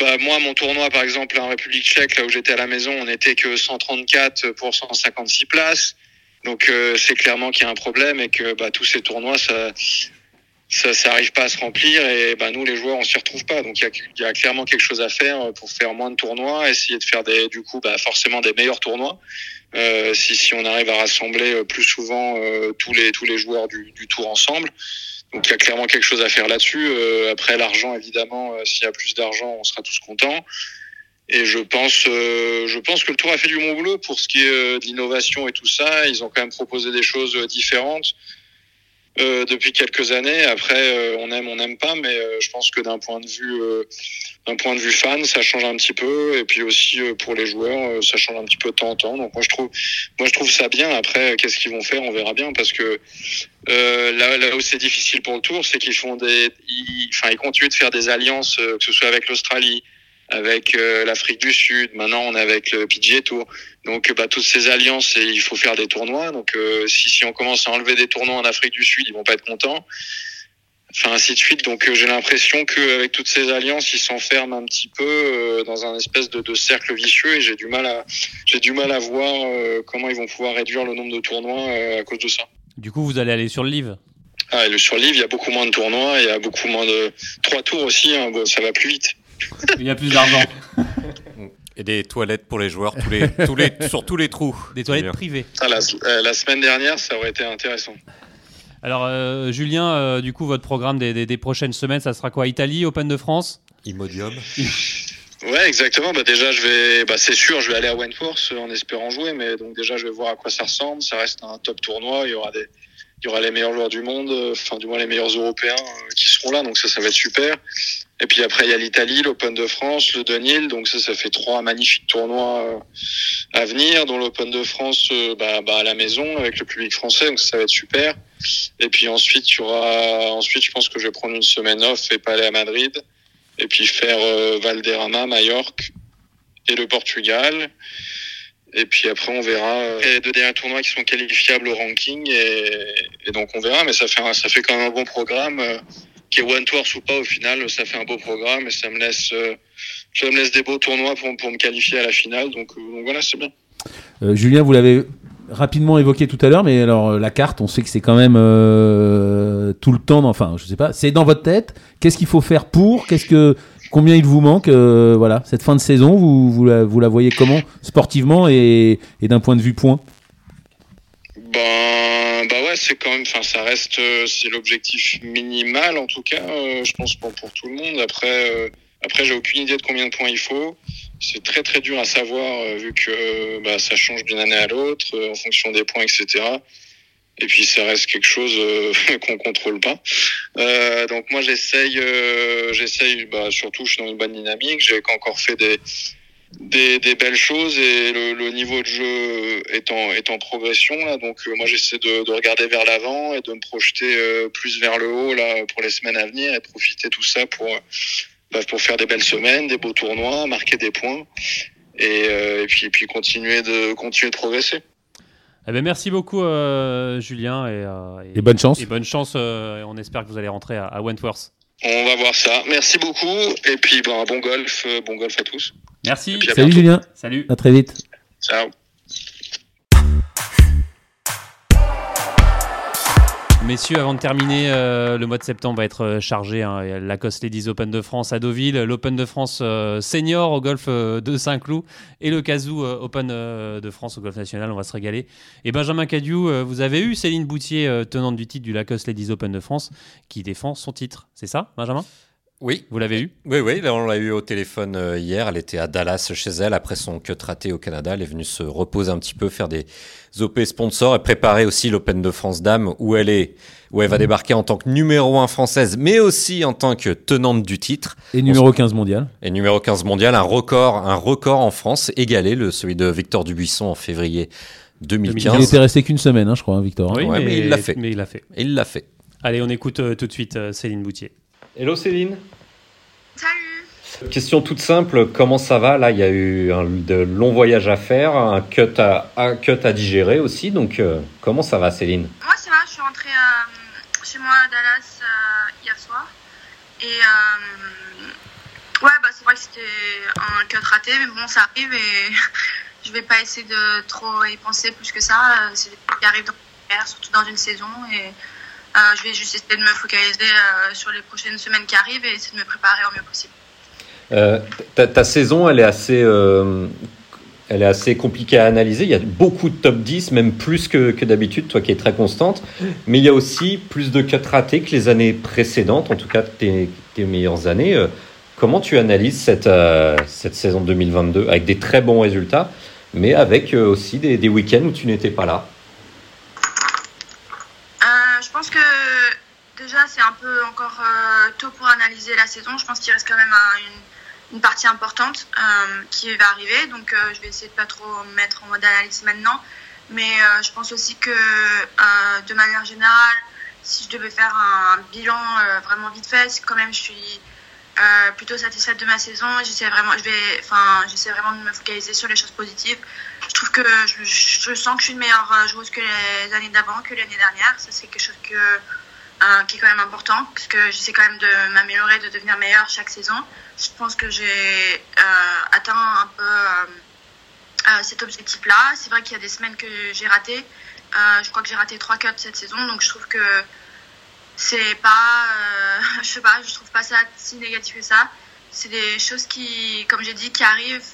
bah, moi, mon tournoi, par exemple, en République tchèque, là où j'étais à la maison, on n'était que 134 pour 156 places. Donc, euh, c'est clairement qu'il y a un problème et que bah, tous ces tournois, ça, ça, ça arrive pas à se remplir et bah, nous, les joueurs, on s'y retrouve pas. Donc, il y a, y a, clairement quelque chose à faire pour faire moins de tournois, essayer de faire des, du coup, bah, forcément des meilleurs tournois. Euh, si, si on arrive à rassembler plus souvent euh, tous les tous les joueurs du, du tour ensemble. Donc il y a clairement quelque chose à faire là-dessus. Euh, après l'argent, évidemment, euh, s'il y a plus d'argent, on sera tous contents. Et je pense, euh, je pense que le Tour a fait du bon boulot pour ce qui est de l'innovation et tout ça. Ils ont quand même proposé des choses différentes depuis quelques années. Après, on aime, on n'aime pas, mais je pense que d'un point de vue, d'un point de vue fan, ça change un petit peu. Et puis aussi pour les joueurs, ça change un petit peu de temps en temps. Donc moi je trouve, moi je trouve ça bien. Après, qu'est-ce qu'ils vont faire, on verra bien, parce que euh, là, là, où c'est difficile pour le tour, c'est qu'ils font des, ils, enfin, ils continuent de faire des alliances, euh, que ce soit avec l'Australie, avec euh, l'Afrique du Sud. Maintenant, on est avec le PGA Tour. Donc, bah, toutes ces alliances, et il faut faire des tournois. Donc, si, si on commence à enlever des tournois en Afrique du Sud, ils vont pas être contents. enfin ainsi de suite. Donc euh, j'ai l'impression qu'avec toutes ces alliances, ils s'enferment un petit peu euh, dans un espèce de, de, cercle vicieux et j'ai du mal à j'ai du mal à voir euh, comment ils vont pouvoir réduire le nombre de tournois à cause de ça. Du coup, vous allez aller sur le livre. Ah, et le sur livre, il y a beaucoup moins de tournois, il y a beaucoup moins de trois tours aussi. Hein, bon, ça va plus vite. Il y a plus d'argent. <laughs> Et des toilettes pour les joueurs tous les, tous les, <laughs> sur tous les trous. Des toilettes privées. Ah, la, la, semaine dernière, ça aurait été intéressant. Alors, euh, Julien, euh, du coup, votre programme des, des, des, prochaines semaines, ça sera quoi? Italie, Open de France? Imodium Ouais, exactement. Bah déjà, je vais, bah c'est sûr, je vais aller à Wentworth en espérant jouer, mais donc déjà, je vais voir à quoi ça ressemble. Ça reste un top tournoi. Il y aura des, il y aura les meilleurs joueurs du monde, enfin du moins les meilleurs Européens euh, qui seront là, donc ça, ça va être super. Et puis après, il y a l'Italie, l'Open de France, le Dunhill, donc ça, ça fait trois magnifiques tournois euh, à venir, dont l'Open de France euh, bah, bah, à la maison avec le public français, donc ça, ça va être super. Et puis ensuite, il y aura, ensuite, je pense que je vais prendre une semaine off et pas aller à Madrid, et puis faire euh, Valderrama, Majorque et le Portugal. Et puis après, on verra les deux derniers tournois qui sont qualifiables au ranking. Et, et, donc, on verra. Mais ça fait, un, ça fait quand même un bon programme. Qui est one tours ou pas, au final, ça fait un beau programme. Et ça me laisse, ça me laisse des beaux tournois pour, pour me qualifier à la finale. Donc, donc voilà, c'est bien. Euh, Julien, vous l'avez rapidement évoqué tout à l'heure, mais alors la carte, on sait que c'est quand même euh, tout le temps, enfin, je sais pas, c'est dans votre tête. Qu'est-ce qu'il faut faire pour? Qu'est-ce que Combien il vous manque euh, voilà, cette fin de saison? Vous, vous, la, vous la voyez comment sportivement et, et d'un point de vue point ben, bah ouais, c'est quand même, enfin, ça reste, euh, c'est l'objectif minimal en tout cas, euh, je pense pour, pour tout le monde. Après, euh, après, j'ai aucune idée de combien de points il faut. C'est très très dur à savoir vu que bah, ça change d'une année à l'autre en fonction des points, etc. Et puis ça reste quelque chose <laughs> qu'on contrôle pas. donc moi j'essaye, j'essaye, bah, surtout je suis dans une bonne dynamique. J'ai encore fait des des, des, belles choses et le, le, niveau de jeu est en, est en progression là. Donc euh, moi j'essaie de, de, regarder vers l'avant et de me projeter euh, plus vers le haut là pour les semaines à venir et profiter tout ça pour bah, pour faire des belles semaines des beaux tournois marquer des points et, euh, et puis et puis continuer de continuer de progresser. Eh ben merci beaucoup euh, Julien et, et, et, bonne chance. et bonne chance on espère que vous allez rentrer à, à Wentworth on va voir ça. Merci beaucoup. Et puis, bon, bon golf. Bon golf à tous. Merci. Salut bientôt. Julien. Salut. À très vite. Ciao. Messieurs, avant de terminer, euh, le mois de septembre va être chargé. Hein, la Lacoste Ladies Open de France à Deauville, l'Open de France euh, Senior au golf euh, de Saint-Cloud et le Kazoo Open de France au golf national. On va se régaler. Et Benjamin Cadieu, vous avez eu Céline Boutier, tenante du titre du Lacoste Ladies Open de France, qui défend son titre. C'est ça, Benjamin? Oui. Vous l'avez eu? Oui, oui, on l'a eu au téléphone euh, hier. Elle était à Dallas chez elle après son cut raté au Canada. Elle est venue se reposer un petit peu, faire des OP sponsors et préparer aussi l'Open de France Dames où elle est, où elle va débarquer en tant que numéro 1 française, mais aussi en tant que tenante du titre. Et numéro 15 mondial. Et numéro 15 mondial, un record, un record en France, égalé, le, celui de Victor Dubuisson en février 2015. Il était resté qu'une semaine, hein, je crois, hein, Victor. Oui, ouais, mais, mais il l'a fait. Mais il l'a fait. Il l'a fait. Allez, on écoute euh, tout de suite euh, Céline Boutier. Hello Céline. Salut. Question toute simple, comment ça va? Là, il y a eu un, de longs voyages à faire, un cut à, un cut à digérer aussi. Donc, euh, comment ça va, Céline? Moi, ça va. Je suis rentrée euh, chez moi à Dallas euh, hier soir. Et ouais, bah, c'est vrai que c'était un cut raté, mais bon, ça arrive et <laughs> je vais pas essayer de trop y penser plus que ça. C'est des qui arrivent dans surtout dans une saison. Et euh, je vais juste essayer de me focaliser euh, sur les prochaines semaines qui arrivent et essayer de me préparer au mieux possible. Euh, ta, saison, elle est assez, euh, elle est assez compliquée à analyser. Il y a beaucoup de top 10, même plus que, que d'habitude, toi qui es très constante. Mais il y a aussi plus de cuts ratés que les années précédentes, en tout cas tes, tes meilleures années. Comment tu analyses cette, cette saison 2022 avec des très bons résultats, mais avec aussi des week-ends où tu n'étais pas là je pense que c'est un peu encore euh, tôt pour analyser la saison. Je pense qu'il reste quand même un, une, partie importante euh, qui va arriver. Donc euh, je vais essayer de pas trop me mettre en mode analyse maintenant. Mais je pense aussi que de manière générale, si je devais faire un, bilan vraiment vite fait, quand même je suis plutôt satisfaite de ma saison. J'essaie vraiment, je vais, enfin, j'essaie vraiment de me focaliser sur les choses positives. Je trouve que je, sens que je suis une meilleure joueuse que les années d'avant, que l'année dernière. Ça, c'est quelque chose que, euh, qui est quand même important, parce que j'essaie quand même de m'améliorer, de devenir meilleure chaque saison. Je pense que j'ai euh, atteint un peu euh, cet objectif-là. C'est vrai qu'il y a des semaines que j'ai raté. je crois que j'ai raté trois cuts cette saison, donc je trouve que c'est pas, <laughs> je sais pas, je trouve pas ça si négatif que ça. C'est des choses qui, comme j'ai dit, qui arrivent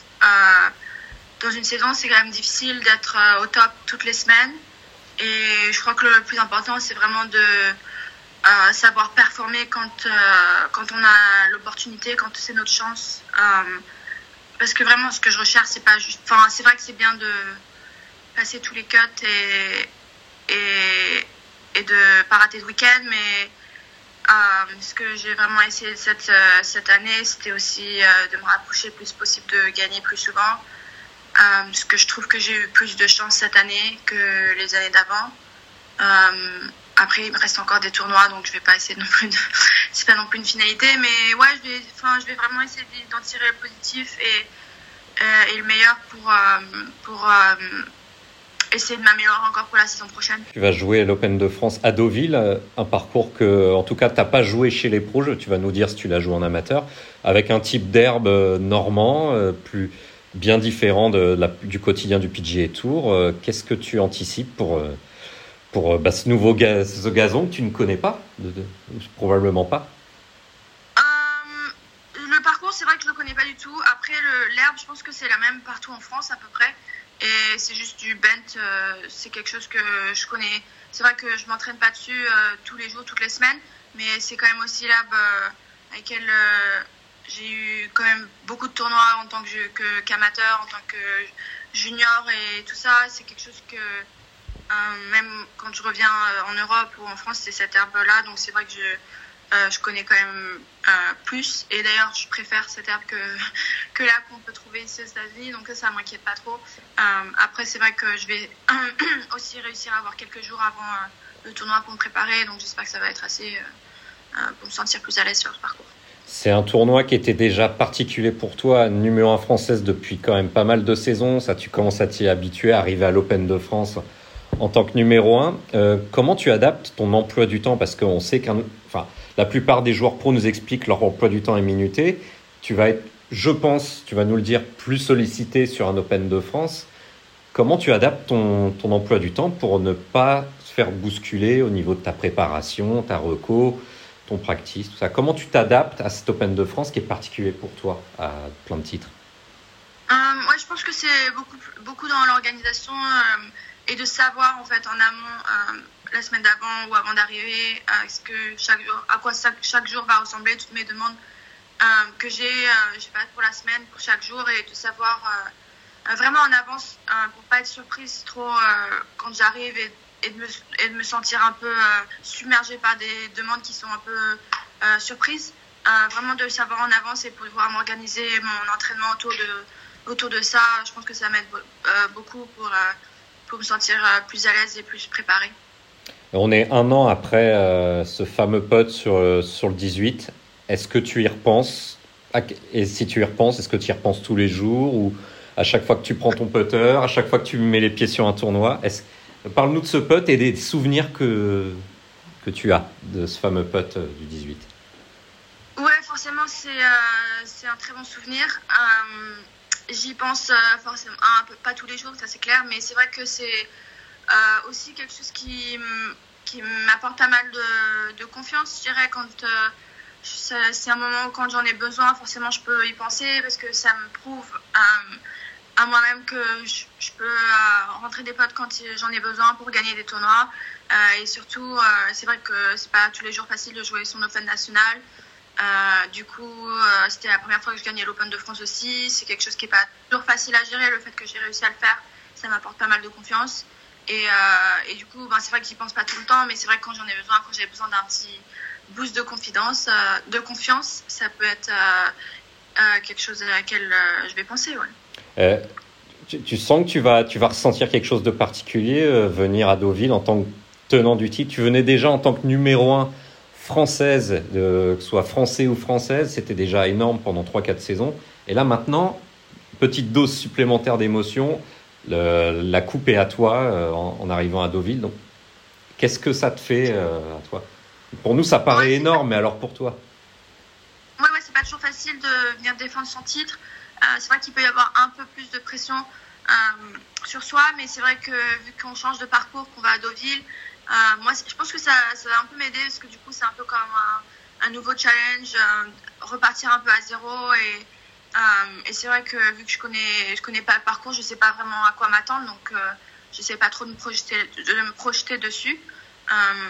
dans une saison. C'est quand même difficile d'être au top toutes les semaines. Et je crois que le plus important, c'est vraiment de savoir performer quand, euh, quand on a l'opportunité, quand c'est notre chance. Euh, parce que vraiment, ce que je recherche, c'est pas juste. Enfin, c'est vrai que c'est bien de passer tous les cuts et, et, et de pas rater de week-end, mais euh, ce que j'ai vraiment essayé cette, cette année, c'était aussi de me rapprocher le plus possible de gagner plus souvent. parce que je trouve que j'ai eu plus de chance cette année que les années d'avant. Après, il me reste encore des tournois, donc je vais pas essayer non plus de. <laughs> c'est pas non plus une finalité, mais ouais, je vais, enfin, je vais vraiment essayer d'en tirer le positif et, euh, et le meilleur pour, euh, pour euh, essayer de m'améliorer encore pour la saison prochaine. Tu vas jouer l'Open de France à Deauville, un parcours que, en tout cas, tu n'as pas joué chez les pros. Tu vas nous dire si tu l'as joué en amateur, avec un type d'herbe normand, plus bien différent du quotidien du PGA Tour. Qu'est-ce que tu anticipes pour pour euh, bah, ce nouveau gazon que tu ne connais pas Probablement pas. Euh, le parcours, c'est vrai que je ne le connais pas du tout. Après, l'herbe, je pense que c'est la même partout en France à peu près. Et c'est juste du bent, euh, c'est quelque chose que je connais. C'est vrai que je m'entraîne pas dessus tous les jours, toutes les semaines, mais c'est quand même aussi l'herbe avec laquelle j'ai eu quand même beaucoup de tournois en tant qu'amateur, en tant que junior et tout ça. C'est quelque chose que même quand je reviens euh, en Europe ou en France, c'est cette herbe-là. Donc c'est vrai que je, euh, je connais quand même plus. Et d'ailleurs, je préfère cette herbe que, <laughs> que l'herbe qu'on peut trouver ici aux États-Unis. Donc ça, ça m'inquiète pas trop. après, c'est vrai que je vais <clears throat> aussi réussir à avoir quelques jours avant le tournoi pour me préparer. Donc j'espère que ça va être assez pour me sentir plus à l'aise sur ce parcours. C'est un tournoi qui était déjà particulier pour toi, numéro 1 française depuis quand même pas mal de saisons. Ça, tu commences à t'y habituer, arriver à l'Open de France en tant que numéro un, euh, comment tu adaptes ton emploi du temps? Parce qu'on sait qu'un, enfin, la plupart des joueurs pro nous expliquent leur emploi du temps est minuté. Tu vas être, je pense, tu vas nous le dire, plus sollicité sur un Open de France. Comment tu adaptes ton, ton emploi du temps pour ne pas se faire bousculer au niveau de ta préparation, ta reco, ton practice, tout ça? Comment tu t'adaptes à cet Open de France qui est particulier pour toi à plein de titres? Euh, Je pense que c'est beaucoup, beaucoup dans l'organisation. Euh, et de savoir en fait en amont euh, la semaine d'avant ou avant d'arriver euh, ce que chaque à quoi chaque, jour va ressembler, toutes mes demandes euh, que j'ai, pour la semaine, pour chaque jour et de savoir vraiment en avance pour pas être surprise trop quand j'arrive et, et, de me, et, de me, sentir un peu submergée par des demandes qui sont un peu surprises. vraiment de savoir en avance et pouvoir m'organiser mon entraînement autour de, autour de ça, je pense que ça m'aide beaucoup pour pour me sentir euh, plus à l'aise et plus préparé. On est un an après euh, ce fameux pote sur, euh, sur le 18. Est-ce que tu y repenses? Et si tu y repenses, est-ce que tu y repenses tous les jours ou à chaque fois que tu prends ton putter, à chaque fois que tu mets les pieds sur un tournoi? Parle-nous de ce putt et des souvenirs que, que tu as de ce fameux putt du 18. Ouais, forcément, c'est euh, un très bon souvenir. Euh, J'y pense euh, forcément, pas tous les jours, ça c'est clair, mais c'est vrai que c'est euh, aussi quelque chose qui, qui m'apporte pas mal de, de, confiance, je dirais, quand euh, c'est un moment où quand j'en ai besoin, forcément je peux y penser parce que ça me prouve à moi-même que je, peux rentrer des potes quand j'en ai besoin pour gagner des tournois. et surtout, c'est vrai que c'est pas tous les jours facile de jouer son Open national. Euh, du coup, euh, c'était la première fois que je gagnais l'Open de France aussi. C'est quelque chose qui n'est pas toujours facile à gérer. Le fait que j'ai réussi à le faire, ça m'apporte pas mal de confiance. Et, euh, du coup, ben, c'est vrai que j'y pense pas tout le temps, mais c'est vrai que quand j'en ai besoin, quand j'ai besoin d'un petit boost de confiance, de confiance, ça peut être quelque chose à laquelle je vais penser. Tu, sens que tu vas, tu vas ressentir quelque chose de particulier, venir à Deauville en tant que tenant du titre? Tu venais déjà en tant que numéro un française, que ce soit français ou française, c'était déjà énorme pendant 3-4 saisons. Et là maintenant, petite dose supplémentaire d'émotion, la coupe est à toi euh, en, arrivant à Deauville. Donc, qu'est-ce que ça te fait euh, à toi? Pour nous, ça paraît énorme, mais alors pour toi? Ouais, ouais, c'est pas toujours facile de venir défendre son titre. Euh, c'est vrai qu'il peut y avoir un peu plus de pression euh, sur soi, mais c'est vrai que vu qu'on change de parcours, qu'on va à Deauville, euh, moi, je pense que ça, ça va un peu m'aider parce que du coup, c'est un peu comme un, un nouveau challenge, euh, repartir un peu à zéro et, euh, et c'est vrai que vu que je connais, je connais pas le parcours, je sais pas vraiment à quoi m'attendre, donc je sais pas trop de me projeter, de me projeter dessus.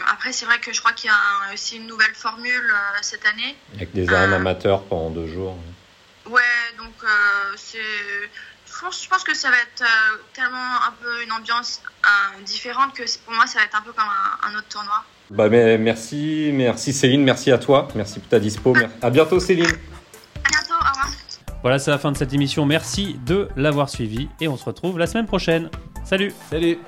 Après, c'est vrai que je crois qu'il y a aussi une nouvelle formule cette année. Avec des arènes amateurs pendant deux jours. Ouais, donc c'est. Je pense, je pense que ça va être euh, tellement un peu une ambiance euh, différente que pour moi, ça va être un peu comme un, un autre tournoi. Bah, mais merci, merci Céline, merci à toi, merci pour ta dispo. mer- À bientôt Céline. À bientôt, au revoir. Voilà, c'est la fin de cette émission. Merci de l'avoir suivi et on se retrouve la semaine prochaine. Salut Salut